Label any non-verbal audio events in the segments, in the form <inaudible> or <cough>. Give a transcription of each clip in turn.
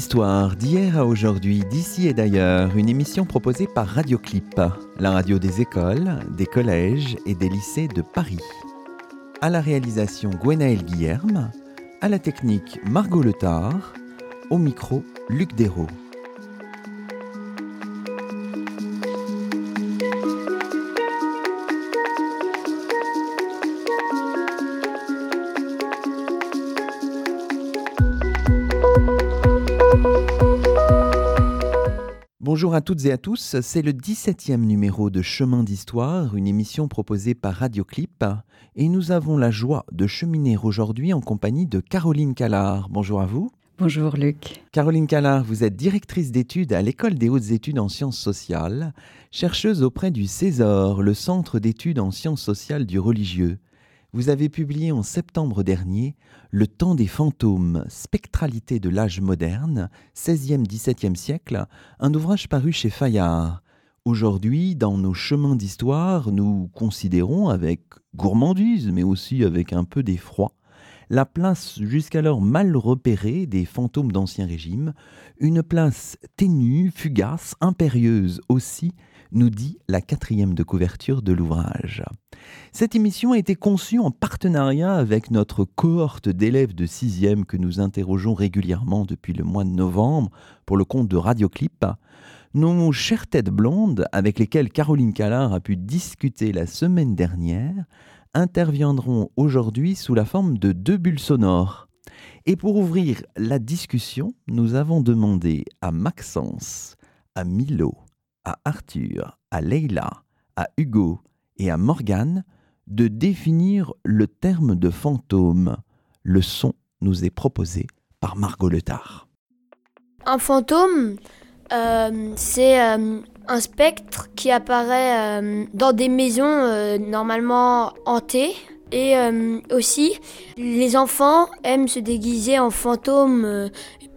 D'histoire d'hier à aujourd'hui, d'ici et d'ailleurs, une émission proposée par Radioclip, la radio des écoles, des collèges et des lycées de Paris. À la réalisation Gwenaël Guillerme, à la technique Margot Letard, au micro Luc Dérault. À toutes et à tous, c'est le 17e numéro de Chemin d'Histoire, une émission proposée par Radioclip, et nous avons la joie de cheminer aujourd'hui en compagnie de Caroline Callard. Bonjour à vous. Bonjour Luc. Caroline Callard, vous êtes directrice d'études à l'École des hautes études en sciences sociales, chercheuse auprès du César, le Centre d'études en sciences sociales du religieux. Vous avez publié en septembre dernier Le temps des fantômes, spectralité de l'âge moderne, 16e-17e siècle, un ouvrage paru chez Fayard. Aujourd'hui, dans nos chemins d'histoire, nous considérons avec gourmandise, mais aussi avec un peu d'effroi, la place jusqu'alors mal repérée des fantômes d'Ancien Régime, une place ténue, fugace, impérieuse aussi, nous dit la quatrième de couverture de l'ouvrage. Cette émission a été conçue en partenariat avec notre cohorte d'élèves de 6e que nous interrogeons régulièrement depuis le mois de novembre pour le compte de Radioclip. Nos chères têtes blondes, avec lesquelles Caroline Callard a pu discuter la semaine dernière, interviendront aujourd'hui sous la forme de deux bulles sonores. Et pour ouvrir la discussion, nous avons demandé à Maxence, à Milo, à Arthur, à Leila, à Hugo et à Morgane de définir le terme de fantôme. Le son nous est proposé par Margot Letard. Un fantôme, euh, c'est euh, un spectre qui apparaît euh, dans des maisons normalement hantées. Et aussi, les enfants aiment se déguiser en fantôme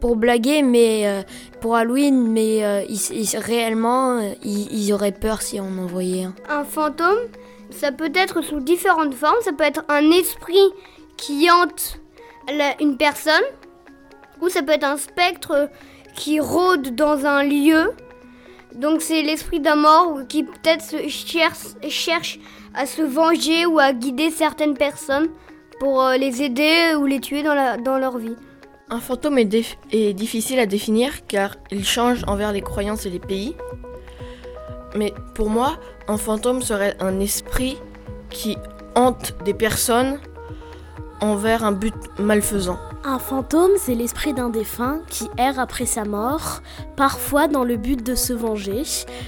pour blaguer, mais pour Halloween, mais réellement, ils, auraient peur si on en voyait un. Un fantôme, ça peut être sous différentes formes. Ça peut être un esprit qui hante une personne, ou ça peut être un spectre qui rôde dans un lieu. Donc c'est l'esprit d'un mort qui peut-être cherche, à se venger ou à guider certaines personnes pour euh, les aider ou les tuer dans leur vie. Un fantôme est, difficile à définir car il change envers les croyances et les pays. Mais pour moi, un fantôme serait un esprit qui hante des personnes envers un but malfaisant. Un fantôme, c'est l'esprit d'un défunt qui erre après sa mort, parfois dans le but de se venger,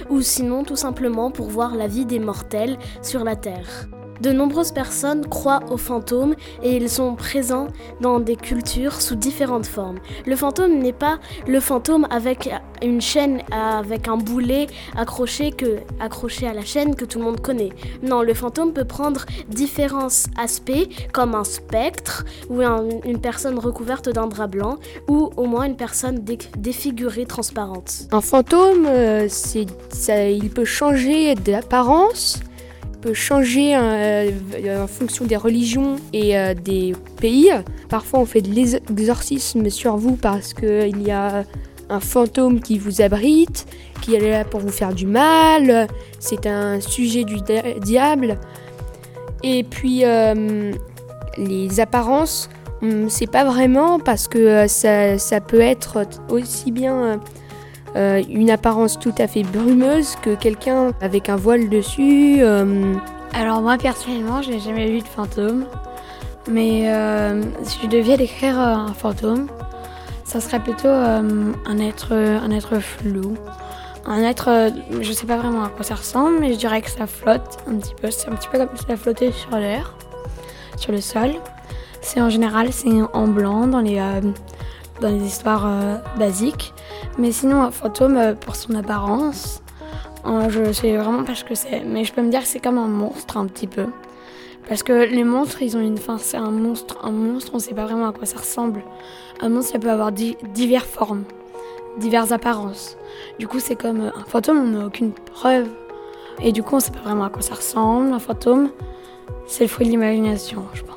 ou sinon tout simplement pour voir la vie des mortels sur la terre. De nombreuses personnes croient aux fantômes et ils sont présents dans des cultures sous différentes formes. Le fantôme n'est pas le fantôme avec une chaîne avec un boulet accroché, accroché à la chaîne que tout le monde connaît. Non, le fantôme peut prendre différents aspects comme un spectre ou une personne recouverte d'un drap blanc ou au moins une personne défigurée transparente. Un fantôme, euh, il peut changer d'apparence changer euh, en fonction des religions et euh, des pays. Parfois, on fait de l'exorcisme sur vous parce qu'il y a un fantôme qui vous abrite, qui est là pour vous faire du mal. C'est un sujet du diable. Et puis, euh, les apparences, on sait pas vraiment parce que ça, peut être aussi bien euh, une apparence tout à fait brumeuse que quelqu'un avec un voile dessus. Euh. Alors moi personnellement, je n'ai jamais vu de fantôme, mais euh, si je devais décrire un fantôme, ça serait plutôt un être, un être flou. Un être, je sais pas vraiment à quoi ça ressemble, mais je dirais que ça flotte un petit peu. C'est un petit peu comme si ça flottait sur l'air, sur le sol. C'est en général, c'est en blanc dans les, dans les histoires basiques. Mais sinon, un fantôme, euh, pour son apparence, euh, je sais vraiment pas ce que c'est. Mais je peux me dire que c'est comme un monstre un petit peu. Parce que les monstres, ils ont une fin. C'est un monstre. Un monstre, on sait pas vraiment à quoi ça ressemble. Un monstre, ça peut avoir diverses formes, diverses apparences. Du coup, c'est comme euh, un fantôme, on n'a aucune preuve. Et du coup, on sait pas vraiment à quoi ça ressemble. Un fantôme, c'est le fruit de l'imagination, je pense.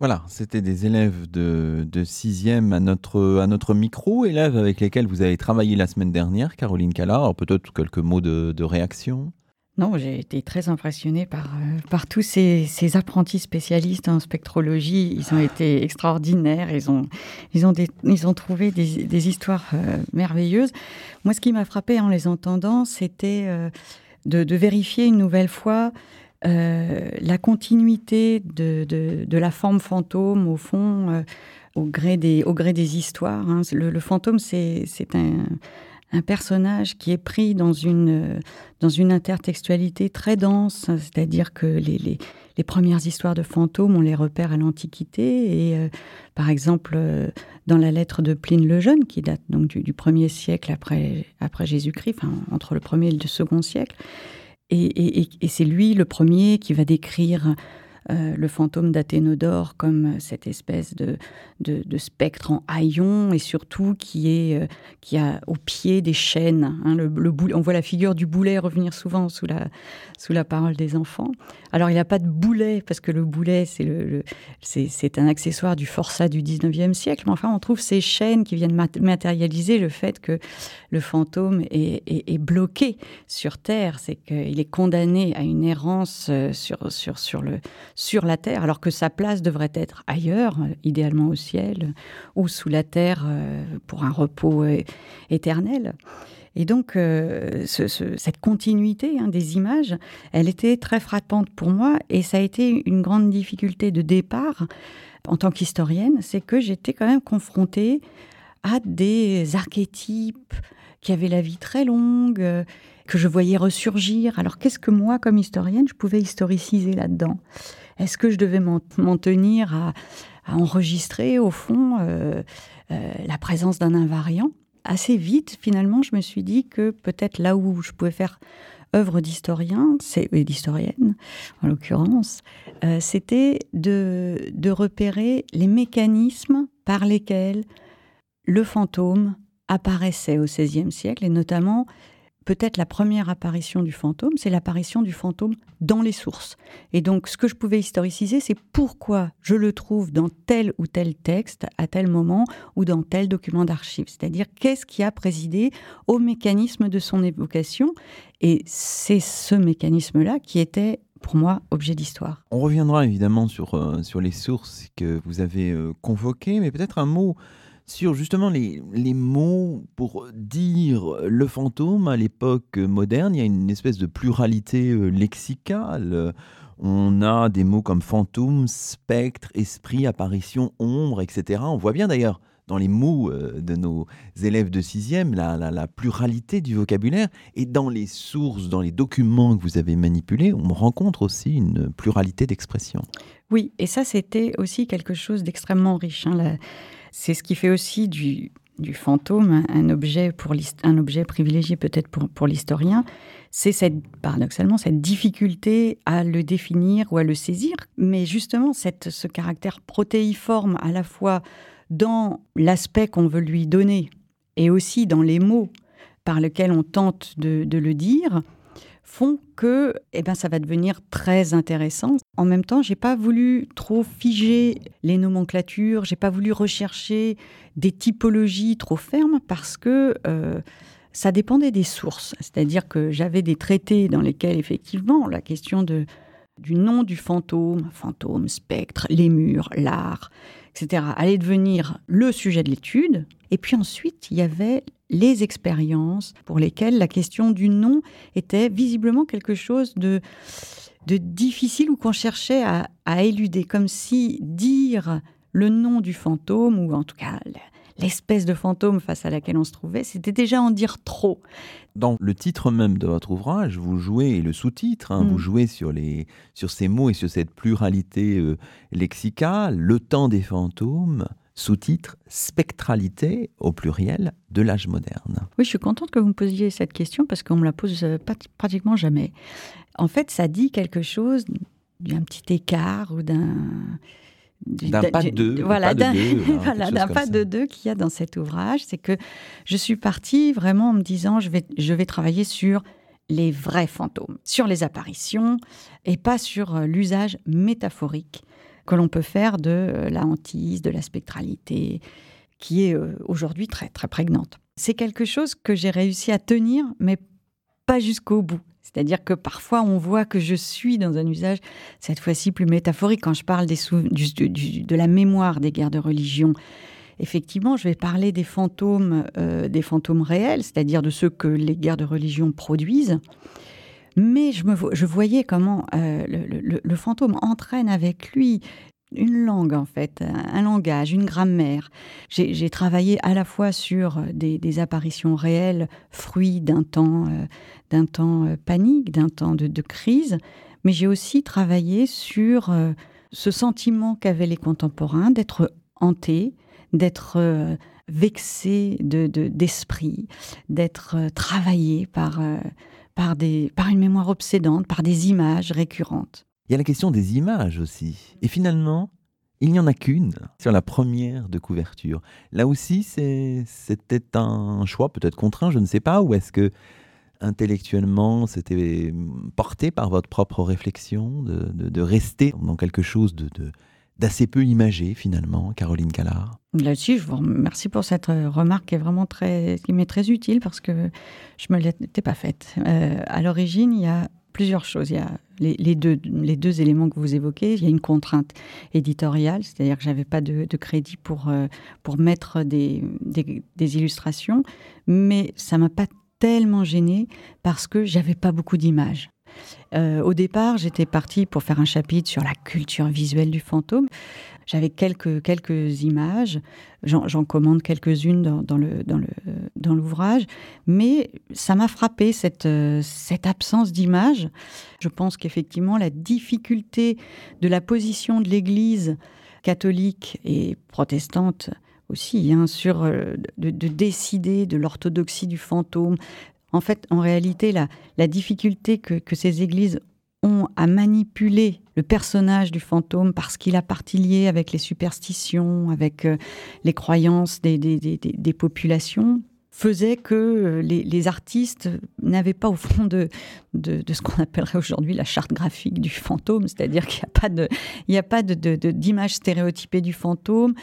Voilà, c'était des élèves de, 6e à notre, à notre micro, élèves avec lesquels vous avez travaillé la semaine dernière, Caroline Cala. Alors peut-être quelques mots de, réaction non, j'ai été très impressionnée par, euh, par tous ces, ces, apprentis spécialistes en spectrologie. Ils ont été extraordinaires. Ils ont, ils ont, ils ont trouvé des, des histoires euh, merveilleuses. Moi, ce qui m'a frappé en les entendant, c'était euh, de, vérifier une nouvelle fois euh, la continuité de, la forme fantôme, au fond, euh, au, gré des, histoires. Hein. Le, fantôme, c'est un personnage qui est pris dans une, intertextualité très dense, c'est-à-dire que les, les, premières histoires de fantômes, on les repère à l'Antiquité, et euh, par exemple, dans la lettre de Pline le Jeune, qui date donc du, du premier siècle après, Jésus-Christ, entre le premier et le second siècle, et, c'est lui le premier qui va décrire euh, le fantôme d'Athénodore comme cette espèce de, de, spectre en haillon et surtout qui est euh, qui a au pied des chaînes. Hein, le, le boulet, on voit la figure du boulet revenir souvent sous la, sous la parole des enfants. Alors il n'y a pas de boulet parce que le boulet c'est le, le c'est un accessoire du forçat du 19e siècle, mais enfin on trouve ces chaînes qui viennent matérialiser le fait que le fantôme est, est, est bloqué sur Terre, c'est qu'il est condamné à une errance euh, sur, sur, sur le sur la terre, alors que sa place devrait être ailleurs, idéalement au ciel, ou sous la terre euh, pour un repos euh, éternel. Et donc, euh, ce, ce, cette continuité hein, des images, elle était très frappante pour moi, et ça a été une grande difficulté de départ en tant qu'historienne, c'est que j'étais quand même confrontée à des archétypes qui avaient la vie très longue, que je voyais ressurgir. Alors qu'est-ce que moi, comme historienne, je pouvais historiciser là-dedans? Est-ce que je devais m'en tenir à, enregistrer, au fond, euh, euh, la présence d'un invariant? Assez vite, finalement, je me suis dit que peut-être là où je pouvais faire œuvre d'historien, et d'historienne en l'occurrence, euh, c'était de, de repérer les mécanismes par lesquels le fantôme apparaissait au XVIe siècle, et notamment peut-être la première apparition du fantôme, c'est l'apparition du fantôme dans les sources. Et donc, ce que je pouvais historiciser, c'est pourquoi je le trouve dans tel ou tel texte, à tel moment, ou dans tel document d'archives. C'est-à-dire, qu'est-ce qui a présidé au mécanisme de son évocation? Et c'est ce mécanisme-là qui était pour moi, objet d'histoire. On reviendra évidemment sur, euh, sur les sources que vous avez euh, convoquées, mais peut-être un mot sur justement les, les, mots pour dire le fantôme à l'époque moderne. Il y a une espèce de pluralité euh, lexicale. On a des mots comme fantôme, spectre, esprit, apparition, ombre, etc. On voit bien d'ailleurs dans les mots euh, de nos élèves de sixième la, la, pluralité du vocabulaire et dans les sources, dans les documents que vous avez manipulés, on rencontre aussi une pluralité d'expressions. Oui, et ça c'était aussi quelque chose d'extrêmement riche. Hein, c'est ce qui fait aussi du, fantôme un objet, pour un objet privilégié peut-être pour, pour l'historien, c'est cette, paradoxalement cette difficulté à le définir ou à le saisir, mais justement cette, ce caractère protéiforme à la fois dans l'aspect qu'on veut lui donner et aussi dans les mots par lesquels on tente de le dire, font que eh ben, ça va devenir très intéressant. En même temps, j'ai pas voulu trop figer les nomenclatures, j'ai pas voulu rechercher des typologies trop fermes parce que euh, ça dépendait des sources. C'est-à-dire que j'avais des traités dans lesquels effectivement la question de, du nom du fantôme, fantôme, spectre, les murs, l'art, etc., allait devenir le sujet de l'étude. Et puis ensuite, il y avait les expériences pour lesquelles la question du nom était visiblement quelque chose de, de difficile ou qu'on cherchait à, à éluder, comme si dire le nom du fantôme, ou en tout cas l'espèce de fantôme face à laquelle on se trouvait, c'était déjà en dire trop. Dans le titre même de votre ouvrage, vous jouez, et le sous-titre, hein, mmh. vous jouez sur, les, sur ces mots et sur cette pluralité euh, lexicale, le temps des fantômes, sous-titre Spectralité au pluriel de l'âge moderne. Oui, je suis contente que vous me posiez cette question parce qu'on me la pose euh, pratiquement jamais. En fait, ça dit quelque chose d'un petit écart ou d'un d'un pas de deux, voilà, d'un voilà, pas de <laughs> deux qu'il y a dans cet ouvrage, c'est que je suis partie vraiment en me disant je vais je vais travailler sur les vrais fantômes, sur les apparitions et pas sur euh, l'usage métaphorique que l'on peut faire de la hantise, de la spectralité, qui est aujourd'hui très très prégnante. C'est quelque chose que j'ai réussi à tenir, mais pas jusqu'au bout. C'est-à-dire que parfois on voit que je suis dans un usage, cette fois-ci plus métaphorique, quand je parle de la mémoire des guerres de religion. Effectivement, je vais parler des fantômes, euh, des fantômes réels, c'est-à-dire de ceux que les guerres de religion produisent. Mais je, voyais comment euh, le, fantôme entraîne avec lui une langue en fait, un langage, une grammaire. J'ai travaillé à la fois sur des, apparitions réelles, fruits d'un temps, euh, d'un temps euh, panique, d'un temps de, crise, mais j'ai aussi travaillé sur euh, ce sentiment qu'avaient les contemporains d'être hantés, d'être vexés d'esprit, d'être travaillés par, par, des, par une mémoire obsédante, par des images récurrentes. Il y a la question des images aussi. Et finalement, il n'y en a qu'une sur la première de couverture. Là aussi, c'était un choix peut-être contraint, je ne sais pas, ou est-ce que intellectuellement c'était porté par votre propre réflexion de, rester dans quelque chose de, d'assez peu imagé finalement, Caroline Callard Là-dessus, je vous remercie pour cette euh, remarque qui est vraiment très, qui m'est très utile parce que je me l'étais pas faite. Euh, à l'origine, il y a plusieurs choses. Il y a les, deux, les deux éléments que vous évoquez. Il y a une contrainte éditoriale, c'est-à-dire que je n'avais pas de, crédit pour, euh, pour mettre des, des, illustrations, mais ça m'a pas tellement gêné parce que j'avais pas beaucoup d'images. Euh, au départ, j'étais partie pour faire un chapitre sur la culture visuelle du fantôme. J'avais quelques, quelques images, j'en commande quelques-unes dans, le, dans, le, dans l'ouvrage, mais ça m'a frappé cette, cette absence d'images. Je pense qu'effectivement, la difficulté de la position de l'Église catholique et protestante aussi, hein, sur euh, de, décider de l'orthodoxie du fantôme. En fait, en réalité, la, difficulté que, ces églises ont à manipuler le personnage du fantôme parce qu'il a partie liée avec les superstitions, avec euh, les croyances des, populations, faisait que euh, les, artistes n'avaient pas au fond de, ce qu'on appellerait aujourd'hui la charte graphique du fantôme, c'est-à-dire qu'il n'y a pas d'image stéréotypée du fantôme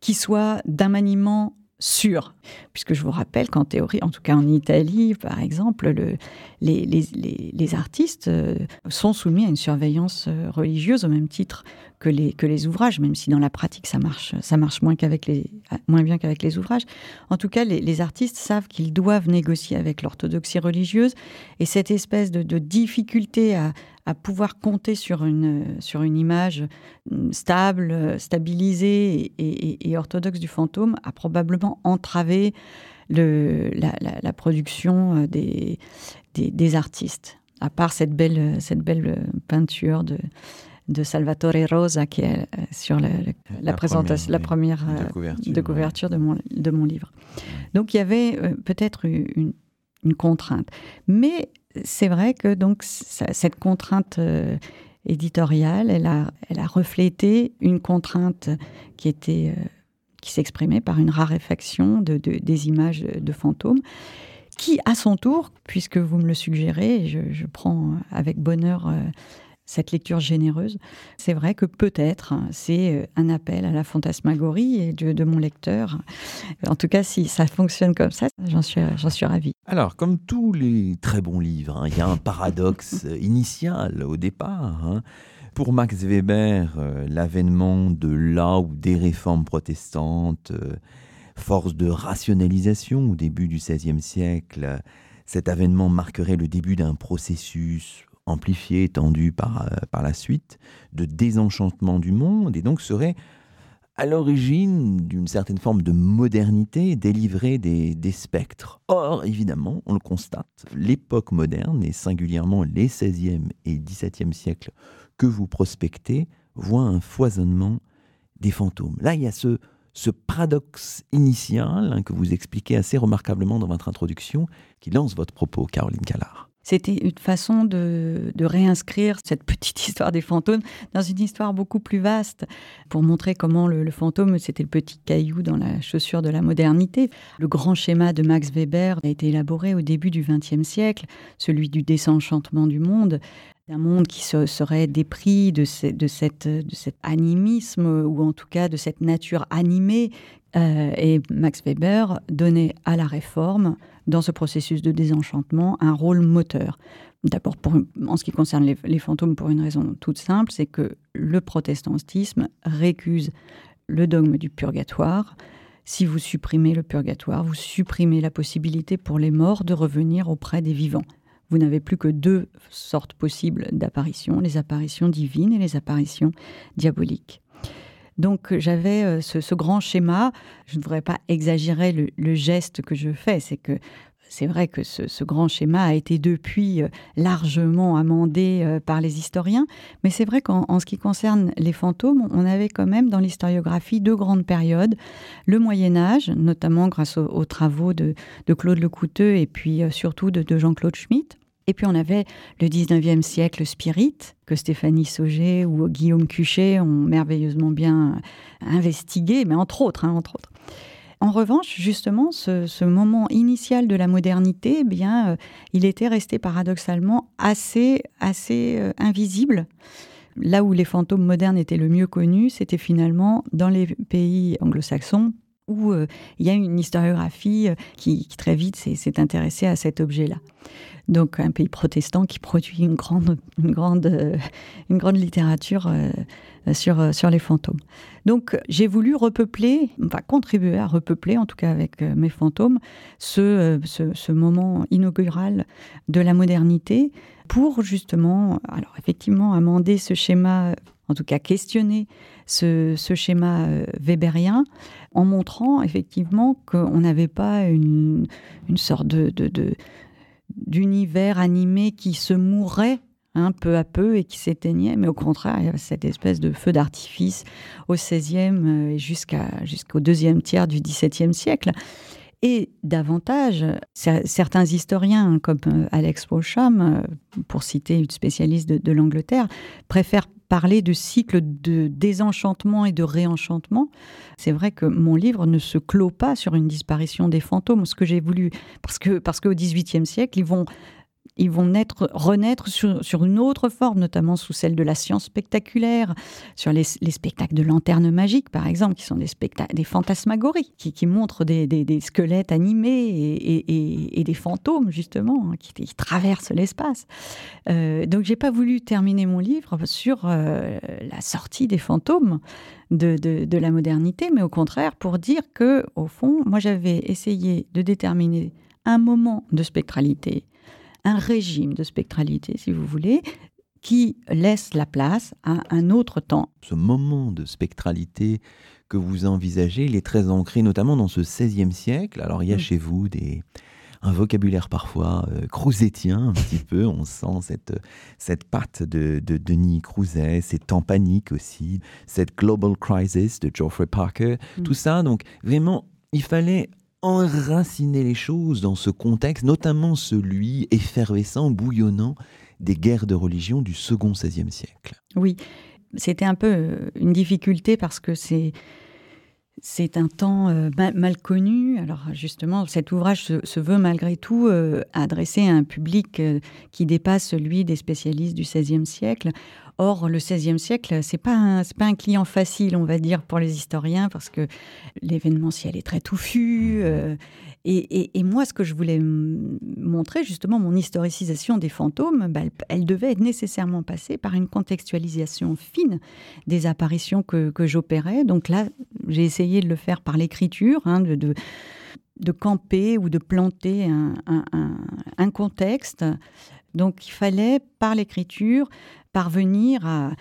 qui soit d'un maniement sûr. Puisque je vous rappelle qu'en théorie, en tout cas en Italie, par exemple, le, les, les, les, artistes euh, sont soumis à une surveillance euh, religieuse au même titre que les, que les ouvrages, même si dans la pratique ça marche, ça marche moins, qu'avec les, moins bien qu'avec les ouvrages. En tout cas, les, artistes savent qu'ils doivent négocier avec l'orthodoxie religieuse et cette espèce de, de difficulté à, à pouvoir compter sur une, sur une image mm, stable, stabilisée et, orthodoxe du fantôme a probablement entravé le, la, production euh, des, des, artistes. À part cette belle, cette belle peinture de, de Salvatore Rosa qui est euh, sur la, la, présentation, la première de euh, couverture, de, mon, de mon livre. Donc il y avait peut-être une, une contrainte. Mais c'est vrai que donc cette contrainte euh, éditoriale, elle a, reflété une contrainte qui était euh, qui s'exprimait par une raréfaction de, des images de fantômes, qui à son tour, puisque vous me le suggérez, je, je prends avec bonheur euh, cette lecture généreuse. C'est vrai que peut-être hein, c'est euh, un appel à la fantasmagorie de, mon lecteur. En tout cas, si ça fonctionne comme ça, j'en suis, j'en suis ravie. Alors, comme tous les très bons livres, hein, il y a un paradoxe initial au départ. Hein. Pour Max Weber, euh, l'avènement de là ou des réformes protestantes, euh, force de rationalisation au début du XVIe siècle, cet avènement marquerait le début d'un processus amplifié, étendu par, euh, par la suite, de désenchantement du monde, et donc serait à l'origine d'une certaine forme de modernité délivrée des, des, spectres. Or, évidemment, on le constate, l'époque moderne, et singulièrement les 16e et 17e siècles que vous prospectez, voit un foisonnement des fantômes. Là, il y a ce, ce paradoxe initial hein, que vous expliquez assez remarquablement dans votre introduction, qui lance votre propos, Caroline Callard. C'était une façon de, réinscrire cette petite <laughs> histoire des fantômes dans une histoire beaucoup plus vaste, pour montrer comment le, fantôme, c'était le petit caillou dans la chaussure de la modernité. Le grand schéma de Max Weber a été élaboré au début du XXe siècle, celui du désenchantement du monde, d'un monde qui serait dépris de cet animisme, ou en tout cas de cette nature animée. Euh, et Max Weber donnait à la réforme dans ce processus de désenchantement un rôle moteur. D'abord, en ce qui concerne les, fantômes, pour une raison toute simple, c'est que le protestantisme récuse le dogme du purgatoire. Si vous supprimez le purgatoire, vous supprimez la possibilité pour les morts de revenir auprès des vivants. Vous n'avez plus que deux sortes possibles d'apparitions, les apparitions divines et les apparitions diaboliques. Donc j'avais euh, ce, grand schéma. Je ne voudrais pas exagérer le, geste que je fais. C'est que c'est vrai que ce, grand schéma a été depuis euh, largement amendé euh, par les historiens, mais c'est vrai qu'en ce qui concerne les fantômes, on avait quand même dans l'historiographie deux grandes périodes. Le Moyen Âge, notamment grâce aux, travaux de, Claude Lecouteux et puis surtout de Jean-Claude Schmitt, et puis on avait le 19e siècle Spirit, que Stéphanie Sauget ou Guillaume Cuchet ont merveilleusement bien investigué, mais entre autres, hein, entre autres. En revanche, justement, ce, moment initial de la modernité, eh bien, euh, il était resté paradoxalement assez, assez euh, invisible. Là où les fantômes modernes étaient le mieux connus, c'était finalement dans les pays anglo-saxons, où euh, il y a une historiographie qui, qui très vite s'est intéressée à cet objet-là donc un pays protestant qui produit une grande, une grande, euh, une grande littérature euh, sur, euh, sur les fantômes. Donc j'ai voulu repeupler, enfin contribuer à repeupler, en tout cas avec mes fantômes, ce, ce, moment inaugural de la modernité pour justement, alors effectivement, amender ce schéma, en tout cas questionner ce, schéma weberien, en montrant effectivement qu'on n'avait pas une, sorte de, d'univers animé qui se mourait hein, peu à peu et qui s'éteignait, mais au contraire, il y avait cette espèce de feu d'artifice au XVIe euh, et jusqu'au deuxième tiers du XVIIe siècle. Et davantage, certains historiens, hein, comme euh, Alex Pocham, euh, pour citer une spécialiste de, de l'Angleterre, préfèrent parler de cycle de désenchantement et de réenchantement. C'est vrai que mon livre ne se clôt pas sur une disparition des fantômes, ce que j'ai voulu, parce que parce qu'au XVIIIe siècle, ils vont ils vont naître, renaître sur, une autre forme, notamment sous celle de la science spectaculaire, sur les, spectacles de lanternes magiques, par exemple, qui sont des, spectacles, des fantasmagories, qui, montrent des, squelettes animés et, des fantômes, justement, hein, qui, traversent l'espace. Euh, donc, j'ai pas voulu terminer mon livre sur euh, la sortie des fantômes de, de, la modernité, mais au contraire, pour dire que, au fond, moi, j'avais essayé de déterminer un moment de spectralité un régime de spectralité, si vous voulez, qui laisse la place à un autre temps. Ce moment de spectralité que vous envisagez, il est très ancré notamment dans ce XVIe siècle. Alors il y a chez vous des, un vocabulaire parfois euh, un petit peu. On sent cette, cette patte de, Denis Crouzet, c'est en panique aussi, cette Global Crisis de Geoffrey Parker, mm. tout ça. Donc vraiment, il fallait enraciner les choses dans ce contexte, notamment celui effervescent, bouillonnant des guerres de religion du second XVIe siècle. Oui, c'était un peu euh, une difficulté parce que c'est c'est un temps euh, mal, connu. Alors justement, cet ouvrage se, veut malgré tout euh, adressé à un public qui dépasse celui des spécialistes du XVIe siècle. Or, le XVIe siècle, c'est pas pas un client facile, on va dire, pour les historiens, parce que l'événementiel est très touffu. Euh, et, moi, ce que je voulais montrer, justement, mon historicisation des fantômes, bah, elle, devait être nécessairement passer par une contextualisation fine des apparitions que, j'opérais. Donc là, j'ai essayé de le faire par l'écriture, hein, de, de, camper ou de planter un contexte. Donc il fallait, par l'écriture, parvenir à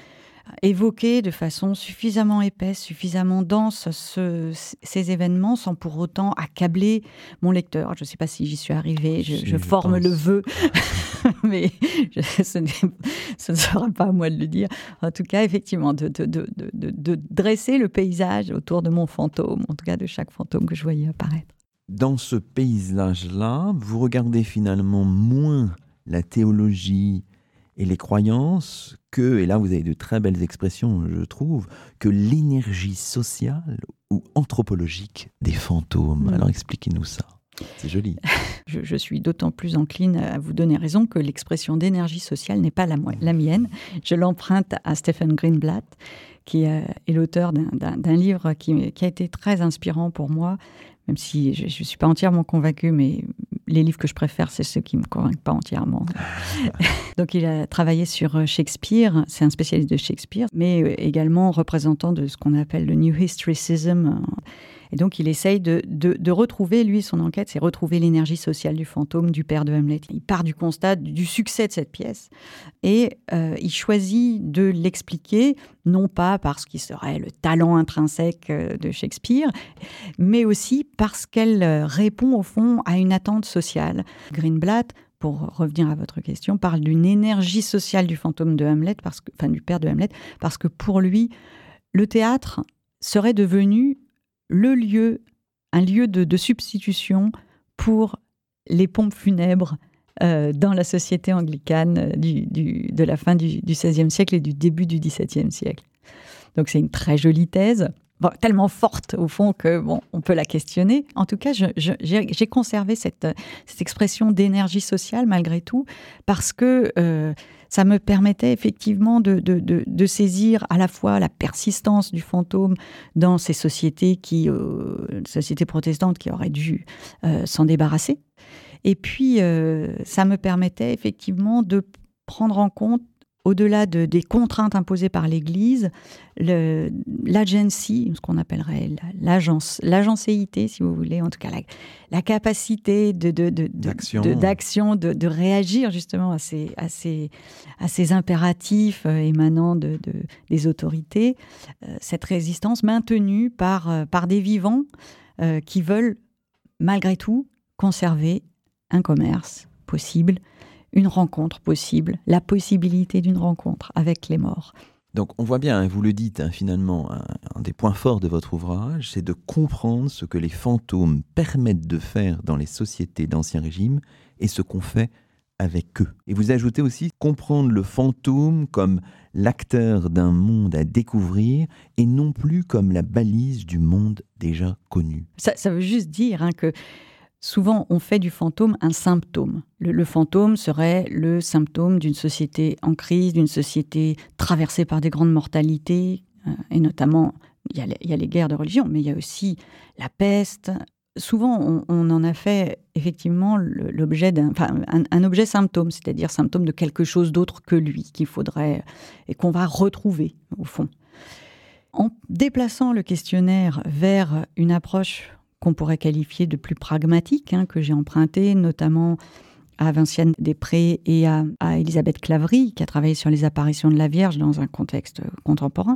évoquer de façon suffisamment épaisse, suffisamment dense ces événements sans pour autant accabler mon lecteur. Je ne sais pas si j'y suis arrivée, je, forme le vœu, <laughs> mais ce, ne sera pas à moi de le dire. En tout cas, effectivement, de, de dresser le paysage autour de mon fantôme, en tout cas de chaque fantôme que je voyais apparaître. Dans ce paysage-là, vous regardez finalement moins la théologie et les croyances que, et là vous avez de très belles expressions, je trouve, que l'énergie sociale ou anthropologique des fantômes. Mm. Alors expliquez-nous ça. C'est joli. <laughs> Je, je suis d'autant plus encline à vous donner raison que l'expression d'énergie sociale n'est pas la, mienne. Je l'emprunte à Stephen Greenblatt, qui euh, est l'auteur d'un- livre qui, qui a été très inspirant pour moi, même si je ne suis pas entièrement convaincue, mais les livres que je préfère, c'est ceux qui ne me convainquent pas entièrement. <laughs> Donc il a travaillé sur euh, Shakespeare, c'est un spécialiste de Shakespeare, mais euh, également représentant de ce qu'on appelle le New Historicism. Et donc il essaye de, de- retrouver, lui, son enquête, c'est retrouver l'énergie sociale du fantôme du père de Hamlet. Il part du constat du succès de cette pièce et euh, il choisit de l'expliquer, non pas parce qu'il serait le talent intrinsèque euh, de Shakespeare, mais aussi parce qu'elle euh, répond au fond à une attente sociale. Greenblatt, pour revenir à votre question, parle d'une énergie sociale du fantôme de Hamlet, enfin du père de Hamlet, parce que pour lui, le théâtre serait devenu le lieu, un lieu de, substitution pour les pompes funèbres euh, dans la société anglicane du- de la fin du XVIe siècle et du début du XVIIe siècle. Donc c'est une très jolie thèse, tellement forte au fond que bon, on peut la questionner. En tout cas, j'ai conservé cette, cette expression d'énergie sociale malgré tout parce que euh, ça me permettait effectivement de, de- de- saisir à la fois la persistance du fantôme dans ces sociétés qui, euh, protestantes qui auraient dû euh, s'en débarrasser. Et puis, euh, ça me permettait effectivement de prendre en compte, au-delà de- des contraintes imposées par l'Église, l'agency, ce qu'on appellerait la- l'agence, l'agencéité, si vous voulez, en tout cas la, la capacité de, de, de- de- D'action. de- de, réagir justement à ces, à ces, à ces impératifs euh, émanant de, de- des autorités, euh, cette résistance maintenue par, euh, par des vivants qui veulent malgré tout conserver un commerce possible, une rencontre possible, la possibilité d'une rencontre avec les morts. Donc on voit bien, hein, vous le dites hein, finalement, un, un des points forts de votre ouvrage, c'est de comprendre ce que les fantômes permettent de faire dans les sociétés d'Ancien Régime et ce qu'on fait avec eux. Et vous ajoutez aussi comprendre le fantôme comme l'acteur d'un monde à découvrir et non plus comme la balise du monde déjà connu. Ça, ça veut juste dire hein, que souvent on fait du fantôme un symptôme. Le, fantôme serait le symptôme d'une société en crise, d'une société traversée par des grandes mortalités, euh, et notamment il y, a les, guerres de religion, mais il y a aussi la peste. Souvent, on, en a fait effectivement l'objet d'un, un objet symptôme, c'est-à-dire symptôme de quelque chose d'autre que lui, qu'il faudrait et qu'on va retrouver au fond. En déplaçant le questionnaire vers une approche qu'on pourrait qualifier de plus pragmatique, hein, que j'ai emprunté notamment à Vinciane Després et à, à Elisabeth Claverie, qui a travaillé sur les apparitions de la Vierge dans un contexte contemporain.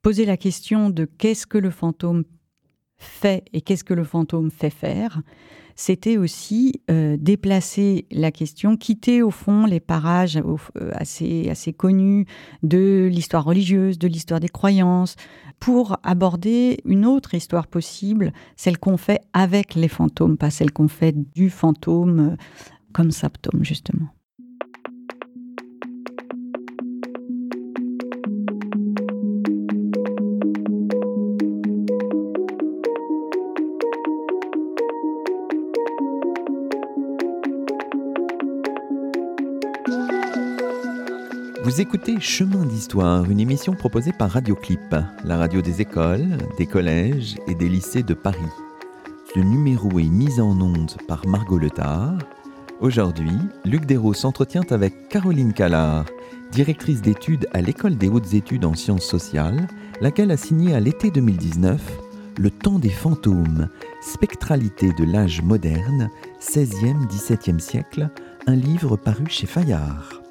Poser la question de qu'est-ce que le fantôme fait et qu'est-ce que le fantôme fait faire, c'était aussi euh, déplacer la question, quitter au fond les parages euh, assez, assez connus de l'histoire religieuse, de l'histoire des croyances, pour aborder une autre histoire possible, celle qu'on fait avec les fantômes, pas celle qu'on fait du fantôme euh, comme symptôme, justement. Vous écoutez Chemin d'Histoire, une émission proposée par Radioclip, la radio des écoles, des collèges et des lycées de Paris. Ce numéro est mis en onde par Margot Letard. Aujourd'hui, Luc Dérault s'entretient avec Caroline Callard, directrice d'études à l'École des hautes études en sciences sociales, laquelle a signé à l'été 2019 Le temps des fantômes, spectralité de l'âge moderne, 16e-17e siècle, un livre paru chez Fayard.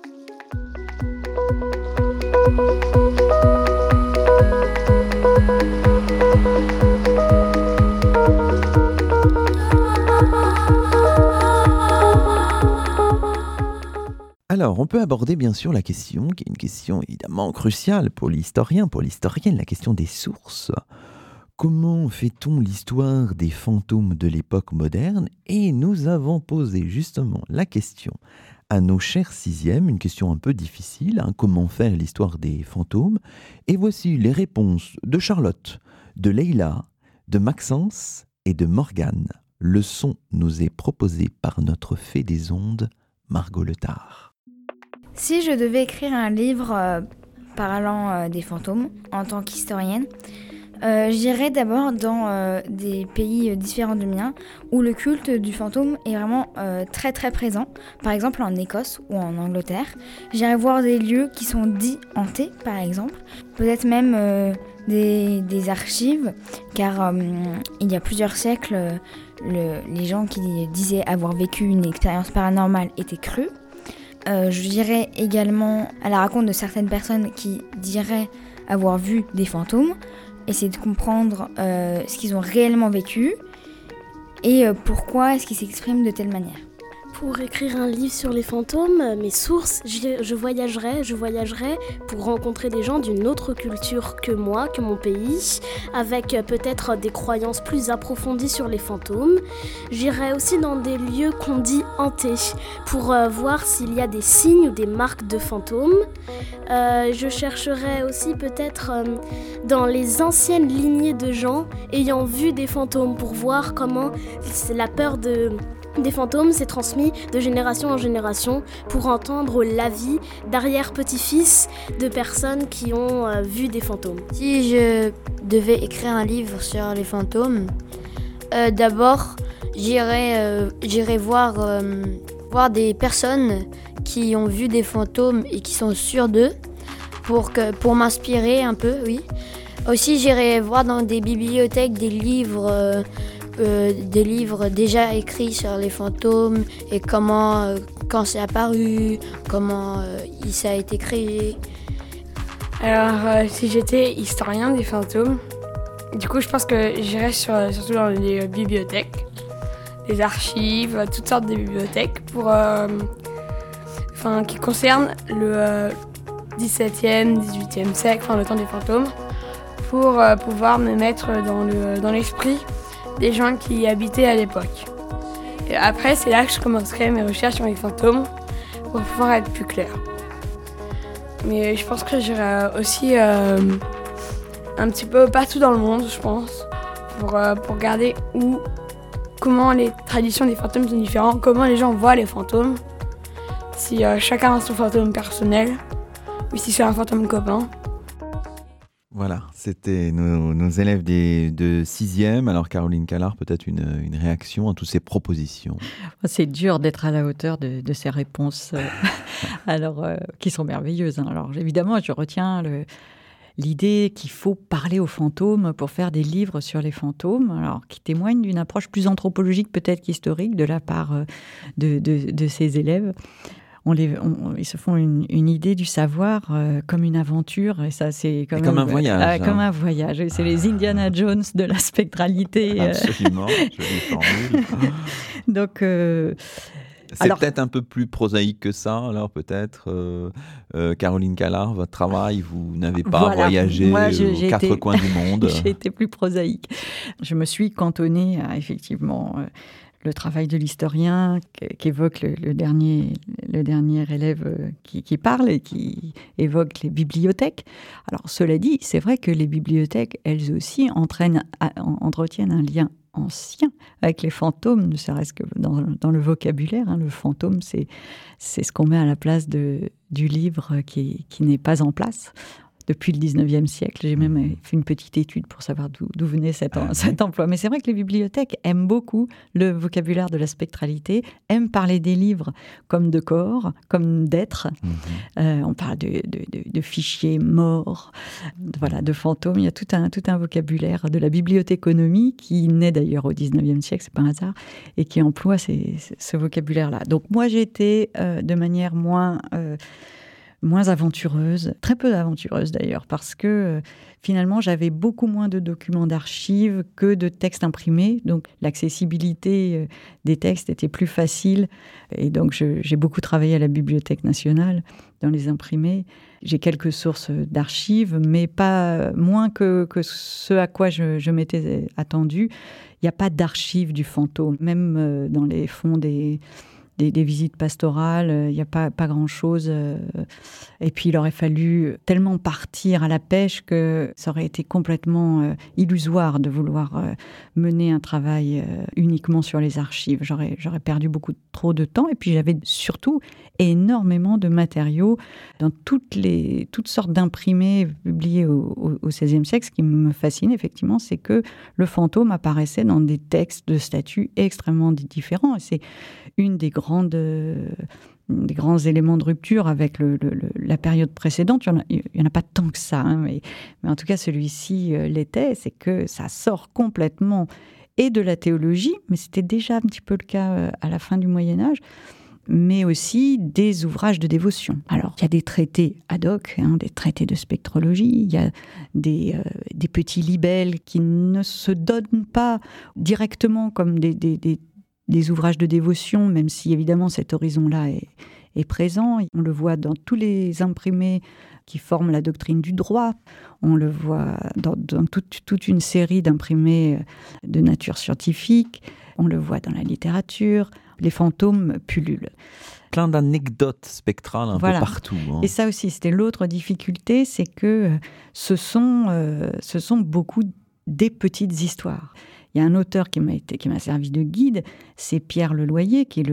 Alors, on peut aborder bien sûr la question, qui est une question évidemment cruciale pour l'historien, pour l'historienne, la question des sources. Comment fait-on l'histoire des fantômes de l'époque moderne? Et nous avons posé justement la question à nos chers sixièmes une question un peu difficile, hein, comment faire l'histoire des fantômes? Et voici les réponses de Charlotte, de Leïla, de Maxence et de Morgane. Le son nous est proposé par notre fée des ondes, Margot Letard. Si je devais écrire un livre euh, parlant euh, des fantômes en tant qu'historienne, euh, J'irai d'abord dans euh, des pays différents du mien où le culte du fantôme est vraiment euh, très très présent. Par exemple en Écosse ou en Angleterre. J'irai voir des lieux qui sont dits hantés par exemple. Peut-être même euh, des, archives car euh, il y a plusieurs siècles le- les gens qui disaient avoir vécu une expérience paranormale étaient crus. Euh, je dirais également à la raconte de certaines personnes qui diraient avoir vu des fantômes, essayer de comprendre euh, ce qu'ils ont réellement vécu et euh, pourquoi est-ce qu'ils s'expriment de telle manière. Pour écrire un livre sur les fantômes, mes sources, je voyagerai, je voyagerai pour rencontrer des gens d'une autre culture que moi, que mon pays, avec peut-être des croyances plus approfondies sur les fantômes. J'irai aussi dans des lieux qu'on dit hantés pour euh, voir s'il y a des signes ou des marques de fantômes. Euh, je chercherai aussi peut-être euh, dans les anciennes lignées de gens ayant vu des fantômes pour voir comment la peur de des fantômes s'est transmis de génération en génération pour entendre l'avis d'arrière-petits-fils de personnes qui ont euh, vu des fantômes. Si je devais écrire un livre sur les fantômes, euh, d'abord j'irais euh, voir, voir des personnes qui ont vu des fantômes et qui sont sûres d'eux pour, pour m'inspirer un peu, oui. Aussi j'irais voir dans des bibliothèques des livres, euh, des livres déjà écrits sur les fantômes et comment, euh, quand c'est apparu, comment euh, il ça a été créé. Alors, si j'étais historien des fantômes, du coup, je pense que j'irais sur, surtout dans les bibliothèques, les archives, toutes sortes de bibliothèques pour, qui concernent le euh, 17e, 18e siècle, enfin le temps des fantômes, pour pouvoir me mettre dans le dans l'esprit des gens qui y habitaient à l'époque. Après, c'est là que je commencerai mes recherches sur les fantômes pour pouvoir être plus clair. Mais je pense que j'irai aussi euh, un petit peu partout dans le monde, je pense, pour, euh, pour regarder où, comment les traditions des fantômes sont différentes, comment les gens voient les fantômes, si euh, chacun a son fantôme personnel, ou si c'est un fantôme copain. Voilà, c'était nos, nos élèves des, de 6e. Alors, Caroline Callard, peut-être une, une réaction à toutes ces propositions. C'est dur d'être à la hauteur de, de ces réponses, euh, <laughs> alors euh, qui sont merveilleuses. hein. Alors évidemment, je retiens le- l'idée qu'il faut parler aux fantômes pour faire des livres sur les fantômes, alors qui témoignent d'une approche plus anthropologique peut-être qu'historique de la part euh, de, de- de ces élèves. On les, on- ils se font une, une idée du savoir euh, comme une aventure, et ça c'est comme un voyage, ah, hein. comme un voyage. C'est les Indiana Jones de la spectralité. euh. Absolument. <laughs> Donc euh, C'est peut-être un peu plus prosaïque que ça, alors peut-être. euh, euh, Caroline Callard, votre travail, vous n'avez pas Voilà. voyagé Moi, aux quatre été- coins du monde. <laughs> J'ai été plus prosaïque. Je me suis cantonnée à effectivement euh, le travail de l'historien qu- qu'évoque le, le dernier, le dernier élève euh, qui, parle et qui évoque les bibliothèques. Alors cela dit, c'est vrai que les bibliothèques, elles aussi, entretiennent un lien ancien avec les fantômes, ne serait-ce que dans, le vocabulaire. hein. le fantôme, c'est ce qu'on met à la place de, du livre qui n'est pas en place depuis le 19e siècle. J'ai même euh, fait une petite étude pour savoir d'où venait cet, Ah cet emploi. Mais c'est vrai que les bibliothèques aiment beaucoup le vocabulaire de la spectralité, aiment parler des livres comme de corps, comme d'êtres. Mhm. Euh, on parle de, de- de- de fichiers morts, de- voilà, de fantômes. Il y a tout un, tout un vocabulaire de la bibliothéconomie qui naît d'ailleurs au 19e siècle, c'est pas un hasard, et qui emploie ces- ces- ce vocabulaire-là. Donc moi, été euh, de manière moins... euh, moins aventureuse, très peu aventureuse d'ailleurs, parce que euh, finalement j'avais beaucoup moins de documents d'archives que de textes imprimés, donc l'accessibilité euh, des textes était plus facile, et donc j'ai beaucoup travaillé à la Bibliothèque nationale dans les imprimés. J'ai quelques sources d'archives, mais pas moins que, ce à quoi je, je m'étais attendu. Il n'y a pas d'archives du fantôme, même euh, dans les fonds des, des, visites pastorales, euh, il n'y a pas, pas grand-chose. Euh, et puis il aurait fallu tellement partir à la pêche que ça aurait été complètement euh, illusoire de vouloir mener un travail uniquement sur les archives. J'aurais, perdu beaucoup trop de temps et puis j'avais surtout énormément de matériaux dans toutes, les, toutes sortes d'imprimés publiés au, XVIe siècle. Ce qui me fascine effectivement, c'est que le fantôme apparaissait dans des textes de statuts extrêmement différents. Et c'est une des grandes des grands éléments de rupture avec la période précédente. Il n'y en, a pas tant que ça, hein, mais, en tout cas celui-ci euh, l'était, c'est que ça sort complètement et de la théologie, mais c'était déjà un petit peu le cas euh, à la fin du Moyen Âge, mais aussi des ouvrages de dévotion. Alors, il y a des traités ad hoc, hein, des traités de spectrologie, il y a des, euh, des, petits libelles qui ne se donnent pas directement comme des, des ouvrages de dévotion, même si évidemment cet horizon-là est, présent. On le voit dans tous les imprimés qui forment la doctrine du droit. On le voit dans, toute, une série d'imprimés de nature scientifique. On le voit dans la littérature. Les fantômes pullulent. Plein d'anecdotes spectrales un peu partout. Hein. Et ça aussi, c'était l'autre difficulté, c'est que ce sont, euh, ce sont beaucoup des petites histoires. Il y a un auteur qui m'a été, qui m'a servi de guide, c'est Pierre Leloyer, qui est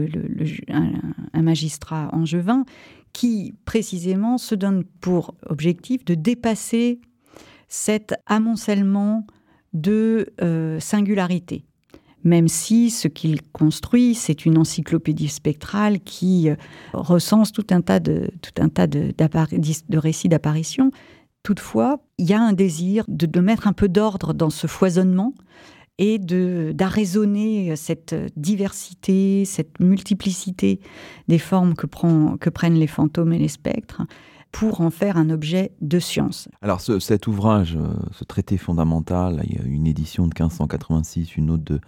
un, magistrat angevin, qui précisément se donne pour objectif de dépasser cet amoncellement de euh, singularité. Même si ce qu'il construit, c'est une encyclopédie spectrale qui euh, recense tout un tas de, tout un tas de, récits d'apparitions, toutefois, il y a un désir de mettre un peu d'ordre dans ce foisonnement et d'arraisonner cette diversité, cette multiplicité des formes que, prend, que prennent les fantômes et les spectres pour en faire un objet de science. Alors cet ouvrage, euh, ce traité fondamental, il y a une édition de 1586, une autre de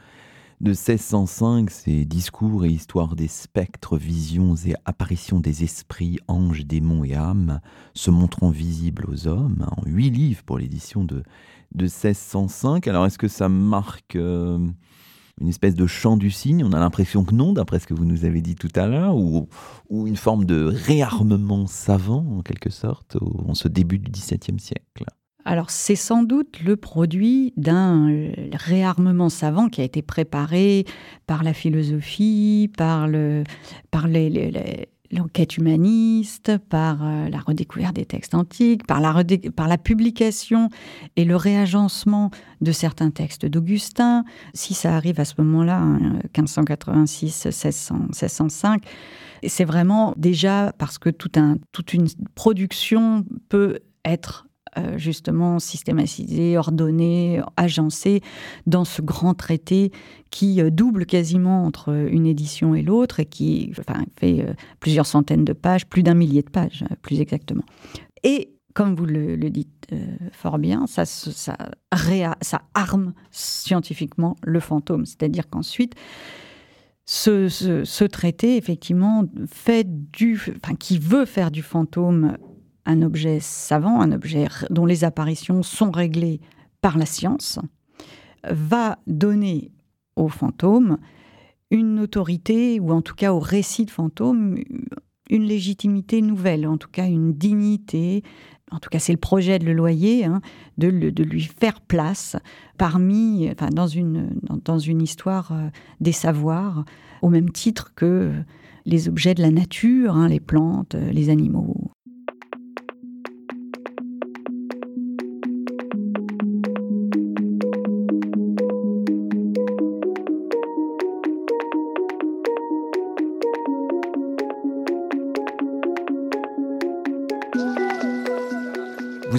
de 1605, c'est Discours et histoire des spectres, visions et apparitions des esprits, anges, démons et âmes, se montrant visibles aux hommes, en huit livres pour l'édition de, de 1605. Alors est-ce que ça marque euh, une espèce de chant du cygne? On a l'impression que non, d'après ce que vous nous avez dit tout à l'heure, ou, ou, une forme de réarmement savant, en quelque sorte, en ce début du XVIIe siècle? Alors c'est sans doute le produit d'un réarmement savant qui a été préparé par la philosophie, par, le, par l'enquête humaniste, par euh, la redécouverte des textes antiques, par la, par la publication et le réagencement de certains textes d'Augustin. Si ça arrive à ce moment-là, 1586, 1605, c'est vraiment déjà parce que toute une production peut être euh, justement systématisé, ordonné, agencé dans ce grand traité qui euh, double quasiment entre une édition et l'autre et qui fait euh, plusieurs centaines de pages, plus d'un millier de pages plus exactement. Et comme vous le, dites fort bien, ça, ça, ça, arme scientifiquement le fantôme. C'est-à-dire qu'ensuite, ce, ce, traité, effectivement, fait du, enfin, qui veut faire du fantôme un objet savant, un objet dont les apparitions sont réglées par la science, va donner aux fantômes une autorité, ou en tout cas au récit de fantômes, une légitimité nouvelle, en tout cas une dignité. En tout cas, c'est le projet de le loyer, hein, de, lui faire place parmi, enfin, dans une, dans, une histoire euh, des savoirs, au même titre que les objets de la nature, hein, les plantes, les animaux.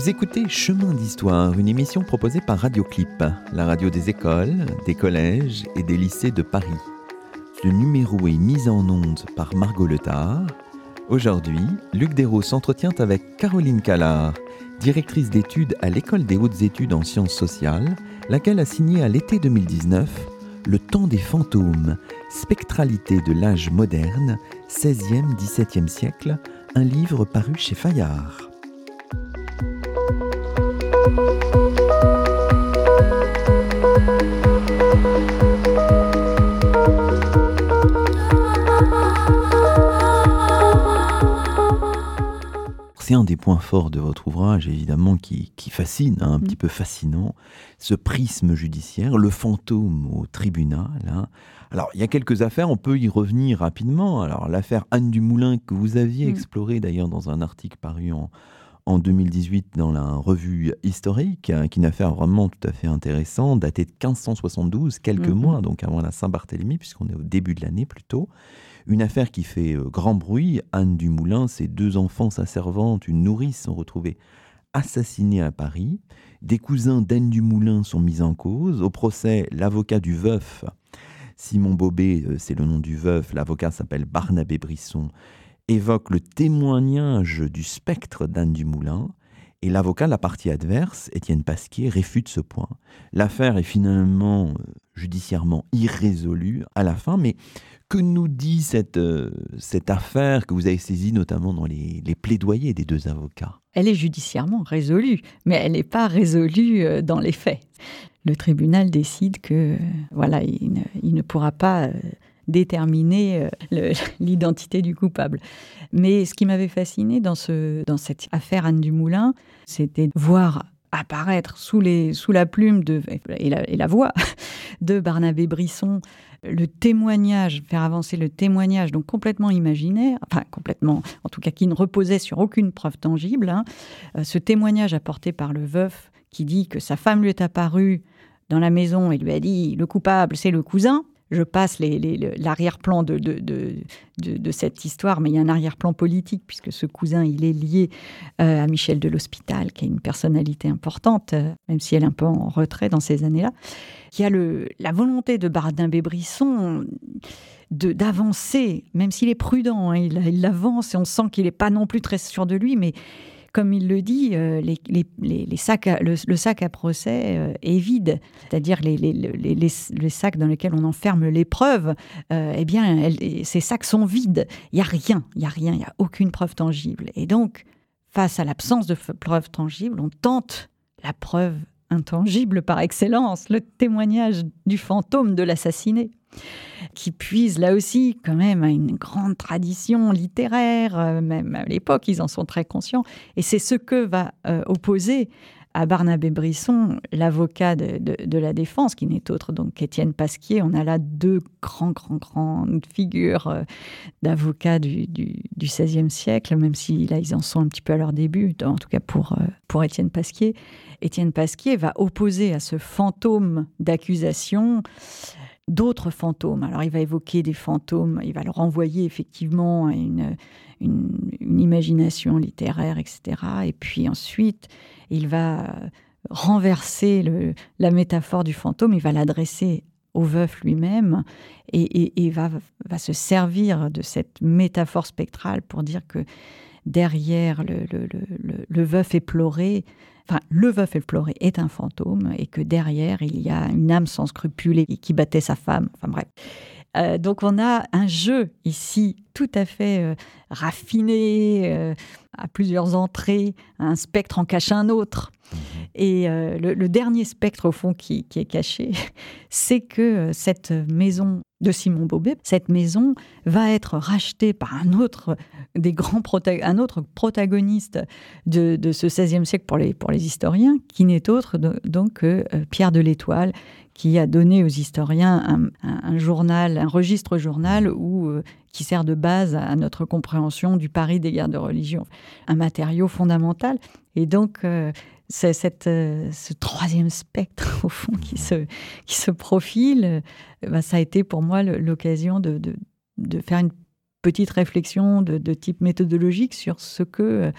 Vous écoutez Chemin d'Histoire, une émission proposée par Radioclip, la radio des écoles, des collèges et des lycées de Paris. Ce numéro est mis en onde par Margot Letard. Aujourd'hui, Luc Desros s'entretient avec Caroline Callard, directrice d'études à l'École des hautes études en sciences sociales, laquelle a signé à l'été 2019 Le temps des fantômes, spectralité de l'âge moderne, 16e-17e siècle, un livre paru chez Fayard. C'est un des points forts de votre ouvrage, évidemment, qui, fascine, hein, un mm. petit peu fascinant, ce prisme judiciaire, le fantôme au tribunal. Hein. Alors, il y a quelques affaires, on peut y revenir rapidement. Alors, l'affaire Anne Dumoulin, que vous aviez mm. explorée d'ailleurs dans un article paru en, en 2018 dans la revue historique, hein, qui est une affaire vraiment tout à fait intéressante, datée de 1572, quelques Mhm. mois, donc avant la Saint-Barthélemy, puisqu'on est au début de l'année plutôt. Une affaire qui fait euh, grand bruit. Anne Dumoulin, ses deux enfants, sa servante, une nourrice sont retrouvés assassinés à Paris. Des cousins d'Anne Dumoulin sont mis en cause. Au procès, l'avocat du veuf, Simon Bobet, euh, c'est le nom du veuf, l'avocat s'appelle Barnabé Brisson, évoque le témoignage du spectre d'Anne Dumoulin. Et l'avocat de la partie adverse, Étienne Pasquier, réfute ce point. L'affaire est finalement euh, judiciairement irrésolue à la fin, mais que nous dit cette, euh, cette affaire que vous avez saisie notamment dans les, plaidoyers des deux avocats? Elle est judiciairement résolue, mais elle n'est pas résolue euh, dans les faits. Le tribunal décide que voilà, il ne, pourra pas déterminer euh, <laughs> l'identité du coupable. Mais ce qui m'avait fasciné dans, ce, dans cette affaire Anne Dumoulin, c'était voir apparaître sous, les, sous la plume de, et, la, et la voix <laughs> de Barnabé Brisson le témoignage, faire avancer le témoignage, donc complètement imaginaire, enfin complètement, en tout cas qui ne reposait sur aucune preuve tangible, hein. Euh, ce témoignage apporté par le veuf qui dit que sa femme lui est apparue dans la maison et lui a dit le coupable c'est le cousin. Je passe l'arrière-plan de, cette histoire, mais il y a un arrière-plan politique, puisque ce cousin, il est lié euh, à Michel de l'Hospital, qui est une personnalité importante, euh, même si elle est un peu en retrait dans ces années-là, qui a le, la volonté de Barnabé Brisson de- d'avancer, même s'il est prudent, hein, il, il avance et on sent qu'il n'est pas non plus très sûr de lui, mais comme il le dit, euh, les, les- les- les le, sac à procès euh, est vide, c'est-à-dire les, les- les- les- les sacs dans lesquels on enferme l'épreuve, euh, eh bien, ces sacs sont vides. Il n'y a rien, il n'y a rien, il n'y a aucune preuve tangible. Et donc, face à l'absence de preuve tangible, on tente la preuve intangible par excellence, le témoignage du fantôme de l'assassiné qui puise là aussi quand même à une grande tradition littéraire, euh, même à l'époque, ils en sont très conscients. Et c'est ce que va euh, opposer à Barnabé Brisson, l'avocat de, la défense, qui n'est autre donc qu'Étienne Pasquier. On a là deux grands, grands, grandes figures euh, d'avocats du, XVIe siècle, même si là, ils en sont un petit peu à leur début, en tout cas pour, pour Étienne Pasquier. Étienne Pasquier va opposer à ce fantôme d'accusation d'autres fantômes. Alors il va évoquer des fantômes, il va le renvoyer effectivement à une, une, imagination littéraire, etc. Et puis ensuite, il va renverser la métaphore du fantôme, il va l'adresser au veuf lui-même et, va, va se servir de cette métaphore spectrale pour dire que derrière le- le- le veuf éploré, enfin le veuf éploré est un fantôme et que derrière il y a une âme sans scrupules et qui battait sa femme. Enfin bref. Euh, donc on a un jeu ici tout à fait euh, raffiné, euh, à plusieurs entrées, un spectre en cache un autre. Et euh, le, dernier spectre, au fond, qui, est caché, <laughs> c'est que euh, cette maison de Simon Bobet, cette maison va être rachetée par un autre des grands un autre protagoniste de, ce XVIe siècle pour les, pour les historiens, qui n'est autre do- donc que euh, Pierre de l'Étoile, qui a donné aux historiens un, journal, un registre journal où, euh, qui sert de base à notre compréhension du Paris des guerres de religion, un matériau fondamental. Et donc, euh, cette, euh, ce troisième spectre, <laughs> au fond, qui se, qui se profile. euh, bah, ça a été pour moi l'occasion de, de, de faire une petite réflexion de, de type méthodologique sur ce que euh,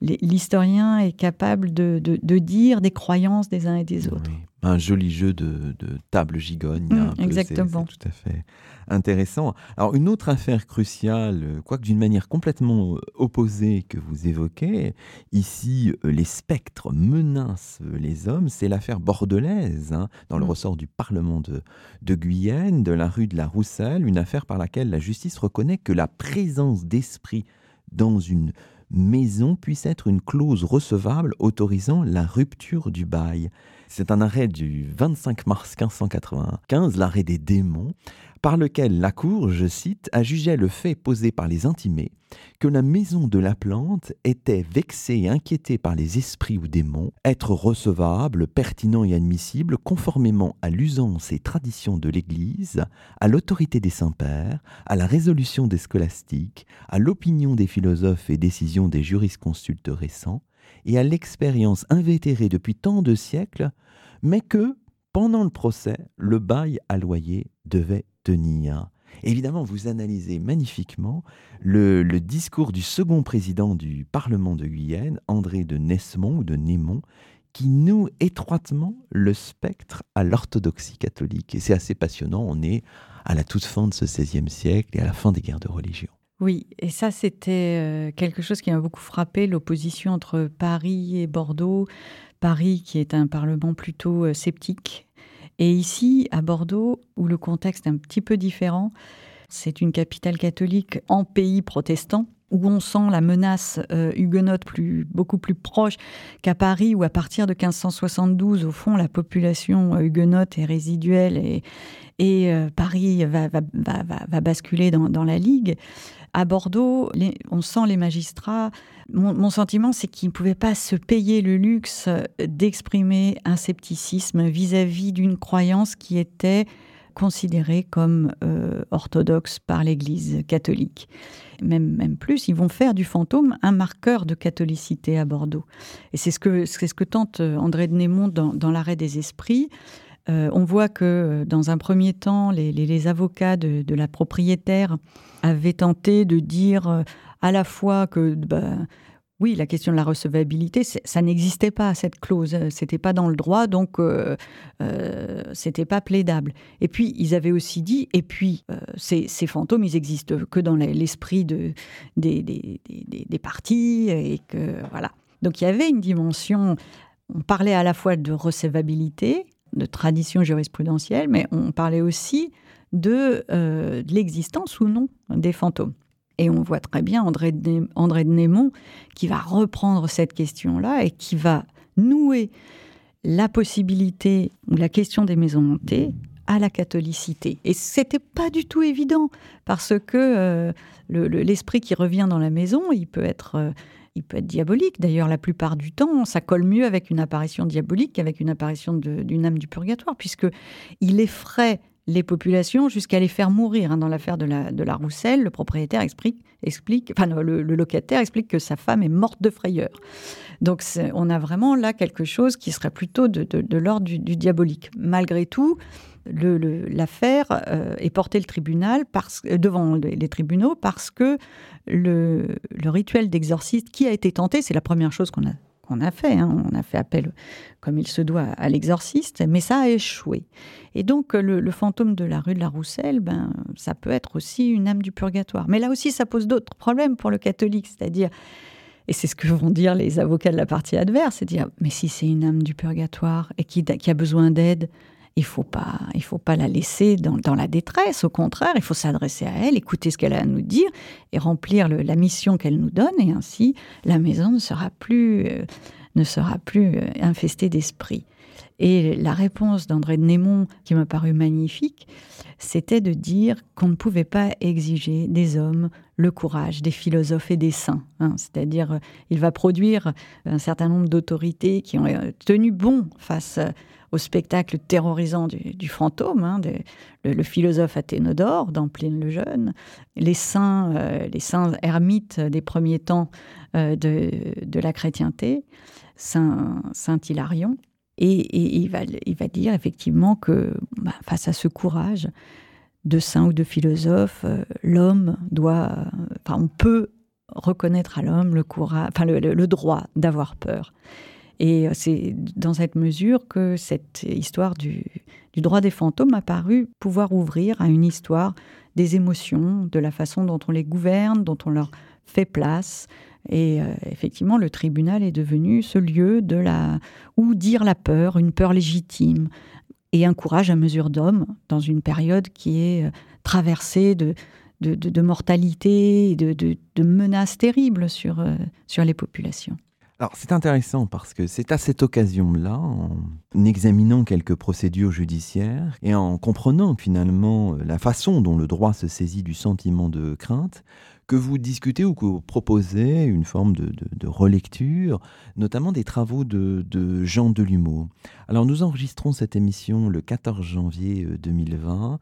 l'historien est capable de, de- de dire des croyances des uns et des autres. Oui. Un joli jeu de, de table gigogne. Mm, un peu, c'est- exactement. C'est tout à fait intéressant. Alors, une autre affaire cruciale, quoique d'une manière complètement euh, opposée que vous évoquez, ici, euh, les spectres menacent les hommes, c'est l'affaire bordelaise, hein, dans le Mm. ressort du Parlement de, de Guyenne, de la rue de la Rousselle, une affaire par laquelle la justice reconnaît que la présence d'esprit dans une maison puisse être une clause recevable autorisant la rupture du bail. C'est un arrêt du 25 mars 1595, l'arrêt des démons, par lequel la Cour, je cite, a jugé le fait posé par les intimés que la maison de la plante était vexée et inquiétée par les esprits ou démons, être recevable, pertinent et admissible conformément à l'usance et tradition de l'Église, à l'autorité des saints-pères, à la résolution des scolastiques, à l'opinion des philosophes et décisions des jurisconsultes récents, et à l'expérience invétérée depuis tant de siècles, mais que, pendant le procès, le bail à loyer devait tenir. Évidemment, vous analysez magnifiquement le, discours du second président du Parlement de Guyenne, André de Nesmond ou de Némont, qui noue étroitement le spectre à l'orthodoxie catholique. Et c'est assez passionnant, on est à la toute fin de ce XVIe siècle et à la fin des guerres de religion. Oui, et ça c'était euh, quelque chose qui m'a beaucoup frappé, l'opposition entre Paris et Bordeaux. Paris qui est un parlement plutôt euh, sceptique. Et ici, à Bordeaux, où le contexte est un petit peu différent, c'est une capitale catholique en pays protestant, où on sent la menace euh, huguenote plus, beaucoup plus proche qu'à Paris, où à partir de 1572, au fond, la population euh, huguenote est résiduelle et, euh, Paris va, va, va, va, basculer dans la Ligue. À Bordeaux, on sent les magistrats. Mon, sentiment, c'est qu'ils ne pouvaient pas se payer le luxe d'exprimer un scepticisme vis-à-vis d'une croyance qui était considérée comme euh, orthodoxe par l'Église catholique. Même, même plus, ils vont faire du fantôme un marqueur de catholicité à Bordeaux. Et c'est ce que, c'est ce que tente André de Némont dans, l'arrêt des esprits. Euh, on voit que euh, dans un premier temps, les, avocats de, la propriétaire avaient tenté de dire euh, à la fois que bah, oui, la question de la recevabilité, ça n'existait pas cette clause, c'était pas dans le droit, donc euh, c'était pas plaidable. Et puis ils avaient aussi dit, et puis ces, fantômes, ils existent que dans l'esprit de, des, des, partis, et que voilà. Donc il y avait une dimension. On parlait à la fois de recevabilité, de tradition jurisprudentielle, mais on parlait aussi de, euh, de l'existence ou non des fantômes. Et on voit très bien André de, André de Némont qui va reprendre cette question-là et qui va nouer la possibilité ou la question des maisons hantées à la catholicité. Et c'était pas du tout évident parce que euh, l'esprit qui revient dans la maison, il peut être euh, il peut être diabolique. D'ailleurs, la plupart du temps, ça colle mieux avec une apparition diabolique qu'avec une apparition d'une âme du purgatoire, puisque il effraie les populations jusqu'à les faire mourir. Hein. Dans l'affaire de la, de la Rousselle, le propriétaire explique, explique enfin le, locataire explique que sa femme est morte de frayeur. Donc on a vraiment là quelque chose qui serait plutôt de, de, l'ordre du, diabolique. Malgré tout, l'affaire euh, est portée le tribunal parce, euh, devant les tribunaux parce que le, rituel d'exorciste qui a été tenté, c'est la première chose qu'on a, qu'on a fait. Hein. On a fait appel comme il se doit à l'exorciste, mais ça a échoué. Et donc le, fantôme de la rue de la Rousselle, ben, ça peut être aussi une âme du purgatoire. Mais là aussi, ça pose d'autres problèmes pour le catholique, c'est-à-dire et c'est ce que vont dire les avocats de la partie adverse, c'est dire, mais si c'est une âme du purgatoire et qui a besoin d'aide, il faut pas, il faut pas la laisser dans, la détresse. Au contraire, il faut s'adresser à elle, écouter ce qu'elle a à nous dire et remplir la mission qu'elle nous donne. Et ainsi, la maison ne sera plus, euh, ne sera plus euh, infestée d'esprit. Et la réponse d'André de Némont, qui m'a paru magnifique, c'était de dire qu'on ne pouvait pas exiger des hommes le courage des philosophes et des saints. Hein. C'est-à-dire, euh, il va produire un certain nombre d'autorités qui ont tenu bon face au spectacle terrorisant du, fantôme, hein, le, philosophe Athénodore dans Pline le Jeune, les saints, euh, les saints ermites des premiers temps euh, de, la chrétienté, Saint, Hilarion. Et, il, va, dire effectivement que bah, face à ce courage de saint ou de philosophe, euh, l'homme doit, enfin, on peut reconnaître à l'homme le droit d'avoir peur. Et euh, c'est dans cette mesure que cette histoire du, droit des fantômes a paru pouvoir ouvrir à une histoire des émotions, de la façon dont on les gouverne, dont on leur fait place. Et euh, effectivement, le tribunal est devenu ce lieu de la où dire la peur, une peur légitime, et un courage à mesure d'homme dans une période qui est euh, traversée de, de, mortalité et de, menaces terribles sur les populations. Alors c'est intéressant parce que c'est à cette occasion-là, en examinant quelques procédures judiciaires et en comprenant finalement la façon dont le droit se saisit du sentiment de crainte, que vous discutez ou que vous proposez une forme de, relecture, notamment des travaux de, Jean Delumeau. Alors nous enregistrons cette émission le 14 janvier 2020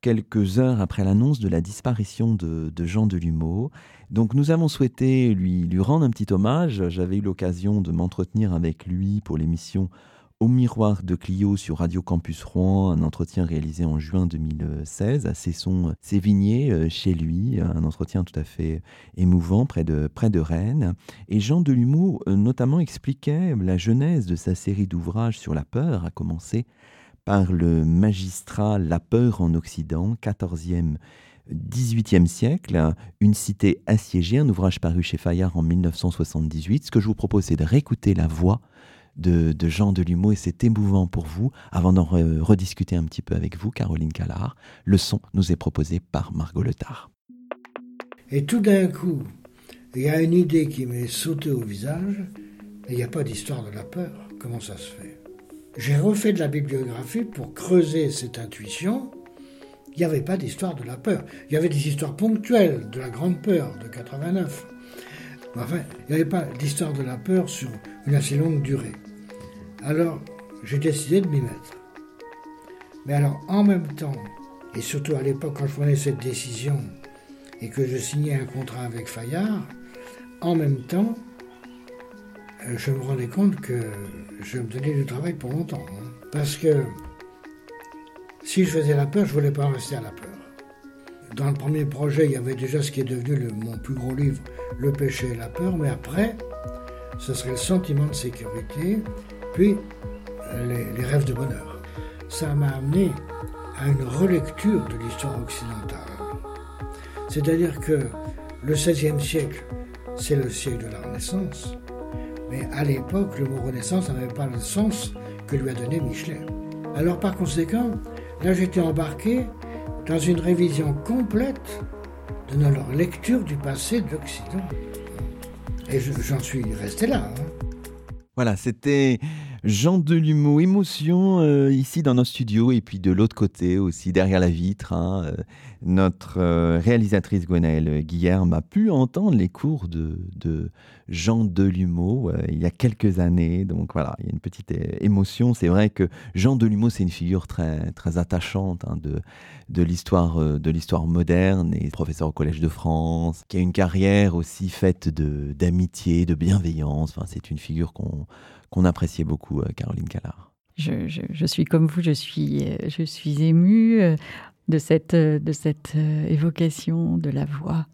quelques heures après l'annonce de la disparition de, Jean Delumeau. Donc nous avons souhaité lui, lui rendre un petit hommage. J'avais eu l'occasion de m'entretenir avec lui pour l'émission Au miroir de Clio sur Radio Campus Rouen, un entretien réalisé en juin 2016 à Cesson-Sévigné, euh, chez lui, un entretien tout à fait émouvant près de, près de Rennes. Et Jean Delumeau euh, notamment expliquait la genèse de sa série d'ouvrages sur la peur, à commencer par le magistrat La Peur en Occident, 14e 18e siècle, une cité assiégée, un ouvrage paru chez Fayard en 1978. Ce que je vous propose, c'est de réécouter la voix de, Jean Delumeau et c'est émouvant pour vous. Avant d'en rediscuter un petit peu avec vous, Caroline Callard, le son nous est proposé par Margot Letard. Et tout d'un coup, il y a une idée qui m'est sautée au visage, il n'y a pas d'histoire de la peur. Comment ça se fait? J'ai refait de la bibliographie pour creuser cette intuition. Il n'y avait pas d'histoire de la peur. Il y avait des histoires ponctuelles de la grande peur de 89. Enfin, il n'y avait pas d'histoire de la peur sur une assez longue durée. Alors, j'ai décidé de m'y mettre. Mais alors, en même temps, et surtout à l'époque quand je prenais cette décision et que je signais un contrat avec Fayard, en même temps, je me rendais compte que je me donnais du travail pour longtemps. Hein. Parce que si je faisais la peur, je voulais pas rester à la peur. Dans le premier projet, il y avait déjà ce qui est devenu mon plus gros livre, Le péché et la peur, mais après, ce serait le sentiment de sécurité, puis les, les rêves de bonheur. Ça m'a amené à une relecture de l'histoire occidentale. C'est-à-dire que le XVIe siècle, c'est le siècle de la Renaissance, mais à l'époque, le mot Renaissance n'avait pas le sens que lui a donné Michelet. Alors par conséquent, là j'étais embarqué dans une révision complète de leur lecture du passé de l'Occident. Et j'en suis resté là. Hein. Voilà, c'était Jean Delumeau, émotion euh, ici dans nos studios et puis de l'autre côté aussi derrière la vitre. Hein, euh, notre euh, réalisatrice Gwenaëlle Guillerme a pu entendre les cours de, de Jean Delumeau il y a quelques années. Donc voilà, il y a une petite émotion. C'est vrai que Jean Delumeau, c'est une figure très, très attachante hein, de, de l'histoire de l'histoire moderne et professeur au Collège de France, qui a une carrière aussi faite d'amitié, de, bienveillance. Enfin, c'est une figure qu'on qu'on appréciait beaucoup, euh, Caroline Callard. Je, suis comme vous, je suis, euh, je suis émue euh, de cette, de cette évocation de la voix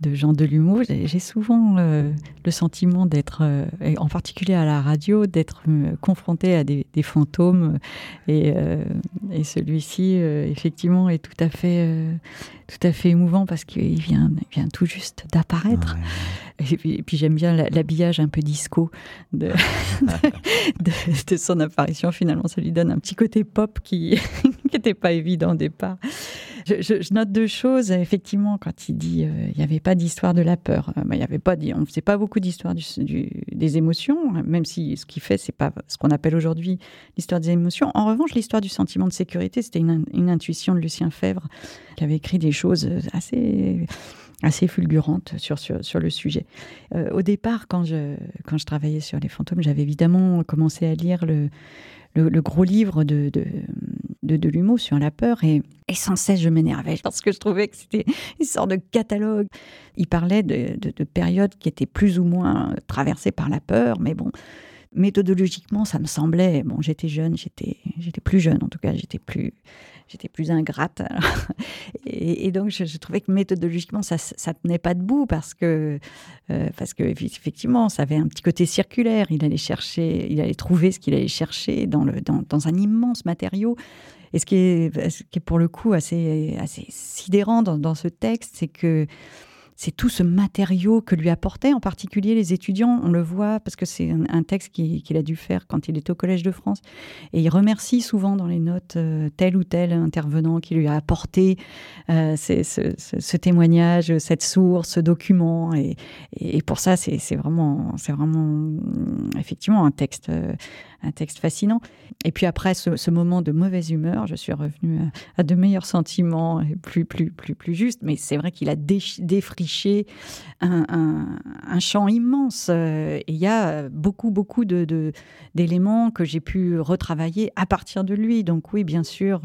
de Jean Delumeau. J'ai souvent le sentiment d'être, en particulier à la radio, d'être confronté à des, fantômes. Et celui-ci, effectivement, est tout à fait, tout à fait émouvant parce qu'il vient, vient tout juste d'apparaître. Et puis, j'aime bien l'habillage un peu disco <laughs> de, de, son apparition. Finalement, ça lui donne un petit côté pop qui <laughs> n'était pas évident au départ. Je, note deux choses. Effectivement, quand il dit euh, il n'y avait pas d'histoire de la peur, euh, y avait pas, on ne faisait pas beaucoup d'histoire des émotions, même si ce qu'il fait, c'est pas ce qu'on appelle aujourd'hui l'histoire des émotions. En revanche, l'histoire du sentiment de sécurité, c'était une, une intuition de Lucien Fèvre, qui avait écrit des choses assez assez fulgurante sur, sur, sur le sujet. Euh, au départ, quand je, quand je travaillais sur les fantômes, j'avais évidemment commencé à lire le, le, gros livre de, de, de, l'humour sur la peur et, et sans cesse je m'énervais parce que je trouvais que c'était une sorte de catalogue. Il parlait de, de, périodes qui étaient plus ou moins traversées par la peur, mais bon, méthodologiquement, ça me semblait, bon, j'étais jeune, j'étais, j'étais plus jeune en tout cas, j'étais plus, j'étais plus ingrate. <laughs> Et, donc, je, trouvais que méthodologiquement, ça ne tenait pas debout parce que, euh, parce que, effectivement, ça avait un petit côté circulaire. Il allait chercher, il allait trouver ce qu'il allait chercher dans, le, dans, dans, un immense matériau. Et ce qui est, ce qui est pour le coup assez, assez sidérant dans, dans ce texte, c'est que c'est tout ce matériau que lui apportaient en particulier les étudiants. On le voit parce que c'est un, texte qu'il a dû faire quand il était au Collège de France. Et il remercie souvent dans les notes euh, tel ou tel intervenant qui lui a apporté euh, ce, témoignage, cette source, ce document. Et, pour ça, c'est vraiment, vraiment effectivement un texte, euh, un texte fascinant. Et puis après ce, moment de mauvaise humeur, je suis revenue à, de meilleurs sentiments et plus, plus, plus, plus juste. Mais c'est vrai qu'il a défriché un, champ immense. Et il y a beaucoup, beaucoup de, d'éléments que j'ai pu retravailler à partir de lui. Donc oui, bien sûr,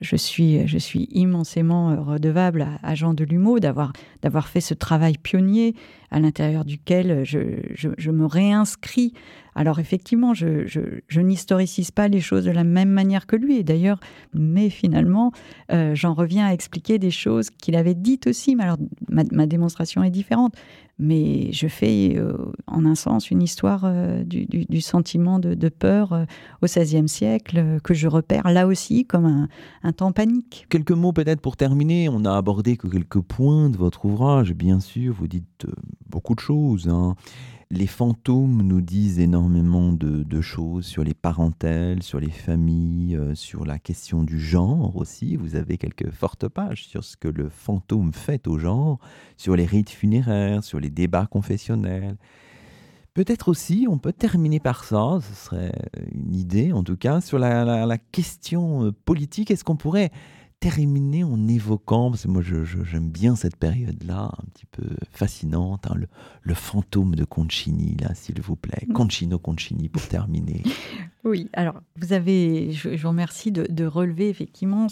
je suis, je suis immensément redevable à, Jean Delumeau d'avoir, d'avoir fait ce travail pionnier à l'intérieur duquel je, je, me réinscris. Alors effectivement, je, je, n'historicise pas les choses de la même manière que lui, et d'ailleurs, mais finalement, euh, j'en reviens à expliquer des choses qu'il avait dites aussi. Mais alors, ma, démonstration est différente, mais je fais euh, en un sens une histoire euh, du, sentiment de, peur au XVIe siècle que je repère là aussi comme un, un temps panique. Quelques mots peut-être pour terminer. On a abordé que quelques points de votre ouvrage, bien sûr. Vous dites beaucoup de choses. Hein. Les fantômes nous disent énormément de, choses sur les parentèles, sur les familles, euh, sur la question du genre aussi. Vous avez quelques fortes pages sur ce que le fantôme fait au genre, sur les rites funéraires, sur les débats confessionnels. Peut-être aussi, on peut terminer par ça, ce serait une idée en tout cas, sur la question euh, politique. Est-ce qu'on pourrait terminer en évoquant, parce que moi j'aime bien cette période-là, un petit peu fascinante, hein, le, fantôme de Concini, là, s'il vous plaît. Mm. Concino Concini pour terminer. <laughs> Oui, alors vous avez, je, vous remercie de, relever effectivement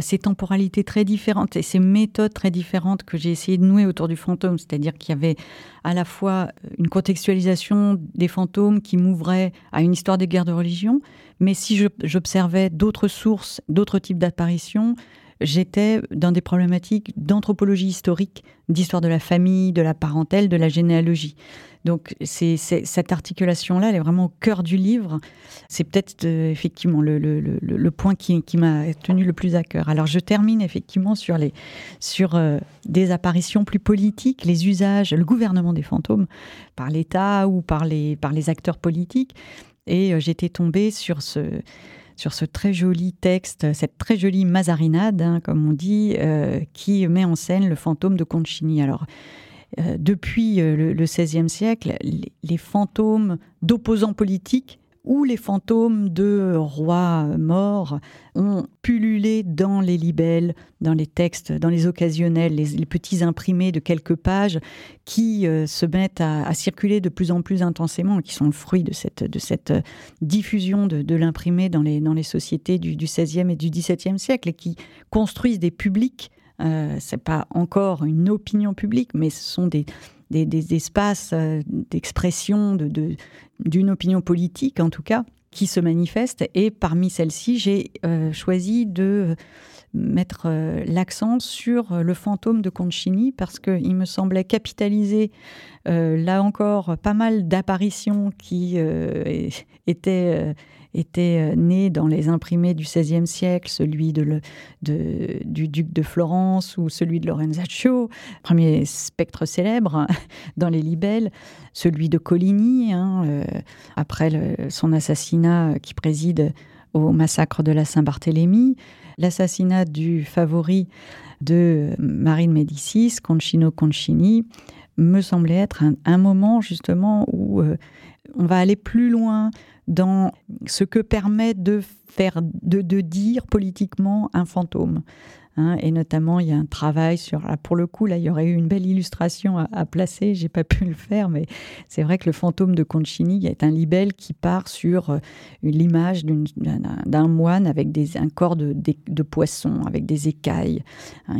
ces temporalités très différentes et ces méthodes très différentes que j'ai essayé de nouer autour du fantôme, c'est-à-dire qu'il y avait à la fois une contextualisation des fantômes qui m'ouvrait à une histoire des guerres de religion, mais si j'observais d'autres sources, d'autres types d'apparitions, j'étais dans des problématiques d'anthropologie historique, d'histoire de la famille, de la parentèle, de la généalogie. Donc cette articulation-là, elle est vraiment au cœur du livre. C'est peut-être euh, effectivement le, point qui, m'a tenu le plus à cœur. Alors je termine effectivement sur, les, euh, des apparitions plus politiques, les usages, le gouvernement des fantômes par l'État ou par les acteurs politiques. Et euh, j'étais tombée sur ce sur ce très joli texte, cette très jolie mazarinade, hein, comme on dit, qui met en scène le fantôme de Concini. Alors, euh, depuis euh, le, XVIe siècle, les, fantômes d'opposants politiques ou les fantômes de rois morts ont pullulé dans les libelles, dans les textes, dans les occasionnels, les, petits imprimés de quelques pages qui euh, se mettent à, circuler de plus en plus intensément, qui sont le fruit de cette, cette diffusion de, l'imprimé dans les, sociétés du, du XVIe et du XVIIe siècle et qui construisent des publics. Euh, c'est pas encore une opinion publique, mais ce sont des, des, espaces euh, d'expression de, d'une opinion politique, en tout cas, qui se manifestent. Et parmi celles-ci, j'ai euh, choisi de mettre l'accent sur le fantôme de Concini parce qu'il me semblait capitaliser là encore pas mal d'apparitions qui étaient était euh, né dans les imprimés du XVIe siècle, celui de du duc de Florence ou celui de Lorenzaccio, premier spectre célèbre <laughs> dans les libelles, celui de Coligny, hein, euh, après son assassinat qui préside au massacre de la Saint-Barthélemy, l'assassinat du favori de Marie de Médicis, Concino Concini, me semblait être un, moment justement où euh, on va aller plus loin dans ce que permet de faire, de, dire politiquement un fantôme. Hein. et notamment, il y a un travail sur. pour le coup, là, il y aurait eu une belle illustration à, à placer. J'ai pas pu le faire, mais c'est vrai que le fantôme de Concini est un libelle qui part sur euh, l'image d'un moine avec des, un corps de, poisson, avec des écailles. Hein.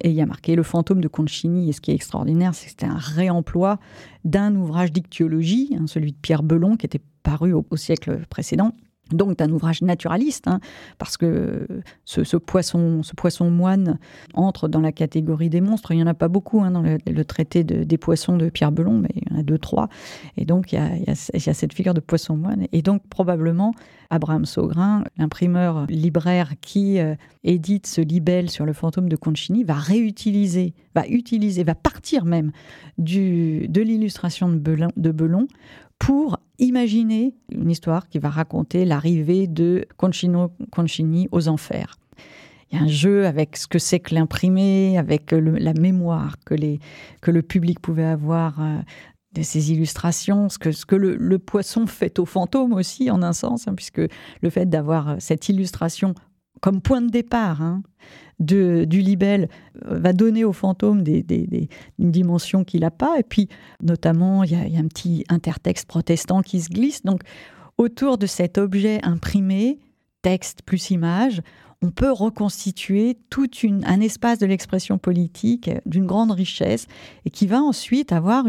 et il y a marqué le fantôme de Concini. Et ce qui est extraordinaire, c'est que c'était un réemploi d'un ouvrage d'ictiologie, hein, celui de Pierre Belon, qui était paru au, siècle précédent, donc d'un ouvrage naturaliste, hein, parce que ce, poisson, ce poisson moine entre dans la catégorie des monstres. Il n'y en a pas beaucoup hein, dans le, traité des poissons de Pierre Belon, mais il y en a deux, trois. Et donc il y a, cette figure de poisson moine. Et donc probablement Abraham Saugrin, l'imprimeur libraire qui euh, édite ce libelle sur le fantôme de Concini, va réutiliser, va utiliser, va partir même du, de l'illustration de de Belon pour imaginer une histoire qui va raconter l'arrivée de Concino Concini aux enfers. Il y a un jeu avec ce que c'est que l'imprimé, avec la mémoire que, le public pouvait avoir euh, de ces illustrations, ce que, le, poisson fait au fantôme aussi, en un sens, hein, puisque le fait d'avoir cette illustration comme point de départ hein, du libelle euh, va donner au fantôme des, une dimension qu'il n'a pas. Et puis, notamment, il y, a, un petit intertexte protestant qui se glisse. Donc, autour de cet objet imprimé, texte plus image, on peut reconstituer tout un espace de l'expression politique d'une grande richesse et qui va ensuite avoir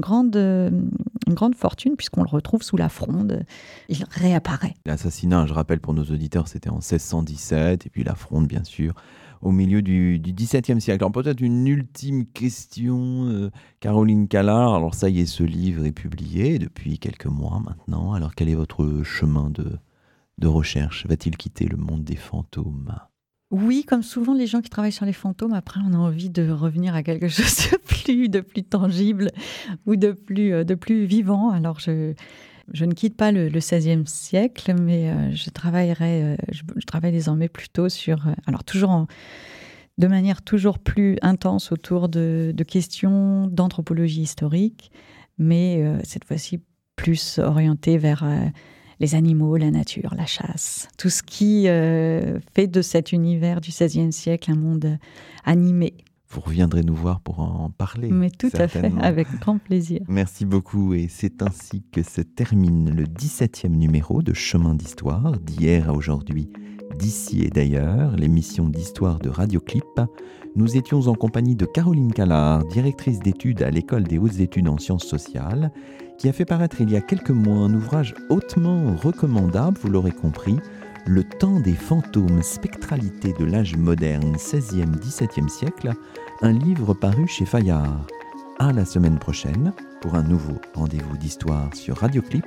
grande, une grande fortune puisqu'on le retrouve sous la fronde. Il réapparaît. L'assassinat, je rappelle pour nos auditeurs, c'était en 1617 et puis la fronde, bien sûr, au milieu du, XVIIe siècle. Alors peut-être une ultime question, euh, Caroline Callard. Alors ça y est, ce livre est publié depuis quelques mois maintenant. Alors quel est votre chemin de, de recherche Va-t-il quitter le monde des fantômes? Oui, comme souvent les gens qui travaillent sur les fantômes, après on a envie de revenir à quelque <laughs> chose de plus, de plus tangible ou de plus, euh, de plus vivant. Alors je, je ne quitte pas le, XVIe siècle, mais euh, je travaillerai, euh, je, travaille désormais plutôt sur, alors toujours de manière toujours plus intense autour de, de questions d'anthropologie historique, mais cette fois-ci plus orientée vers les animaux, la nature, la chasse, tout ce qui euh, fait de cet univers du XVIe siècle un monde animé. Vous reviendrez nous voir pour en parler. Mais tout à fait, <laughs> avec grand plaisir. Merci beaucoup et c'est ainsi que se termine le 17e numéro de Chemin d'Histoire, d'hier à aujourd'hui, d'ici et d'ailleurs, l'émission d'histoire de Radioclip. Nous étions en compagnie de Caroline Callard, directrice d'études à l'École des hautes études en sciences sociales, qui a fait paraître il y a quelques mois un ouvrage hautement recommandable, vous l'aurez compris, Le temps des fantômes, spectralité de l'âge moderne 16e-17e siècle, un livre paru chez Fayard. À la semaine prochaine pour un nouveau rendez-vous d'histoire sur Radioclip,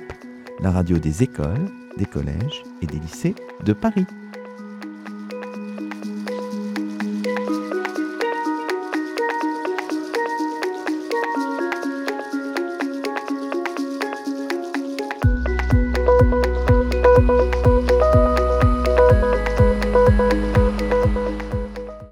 la radio des écoles, des collèges et des lycées de Paris.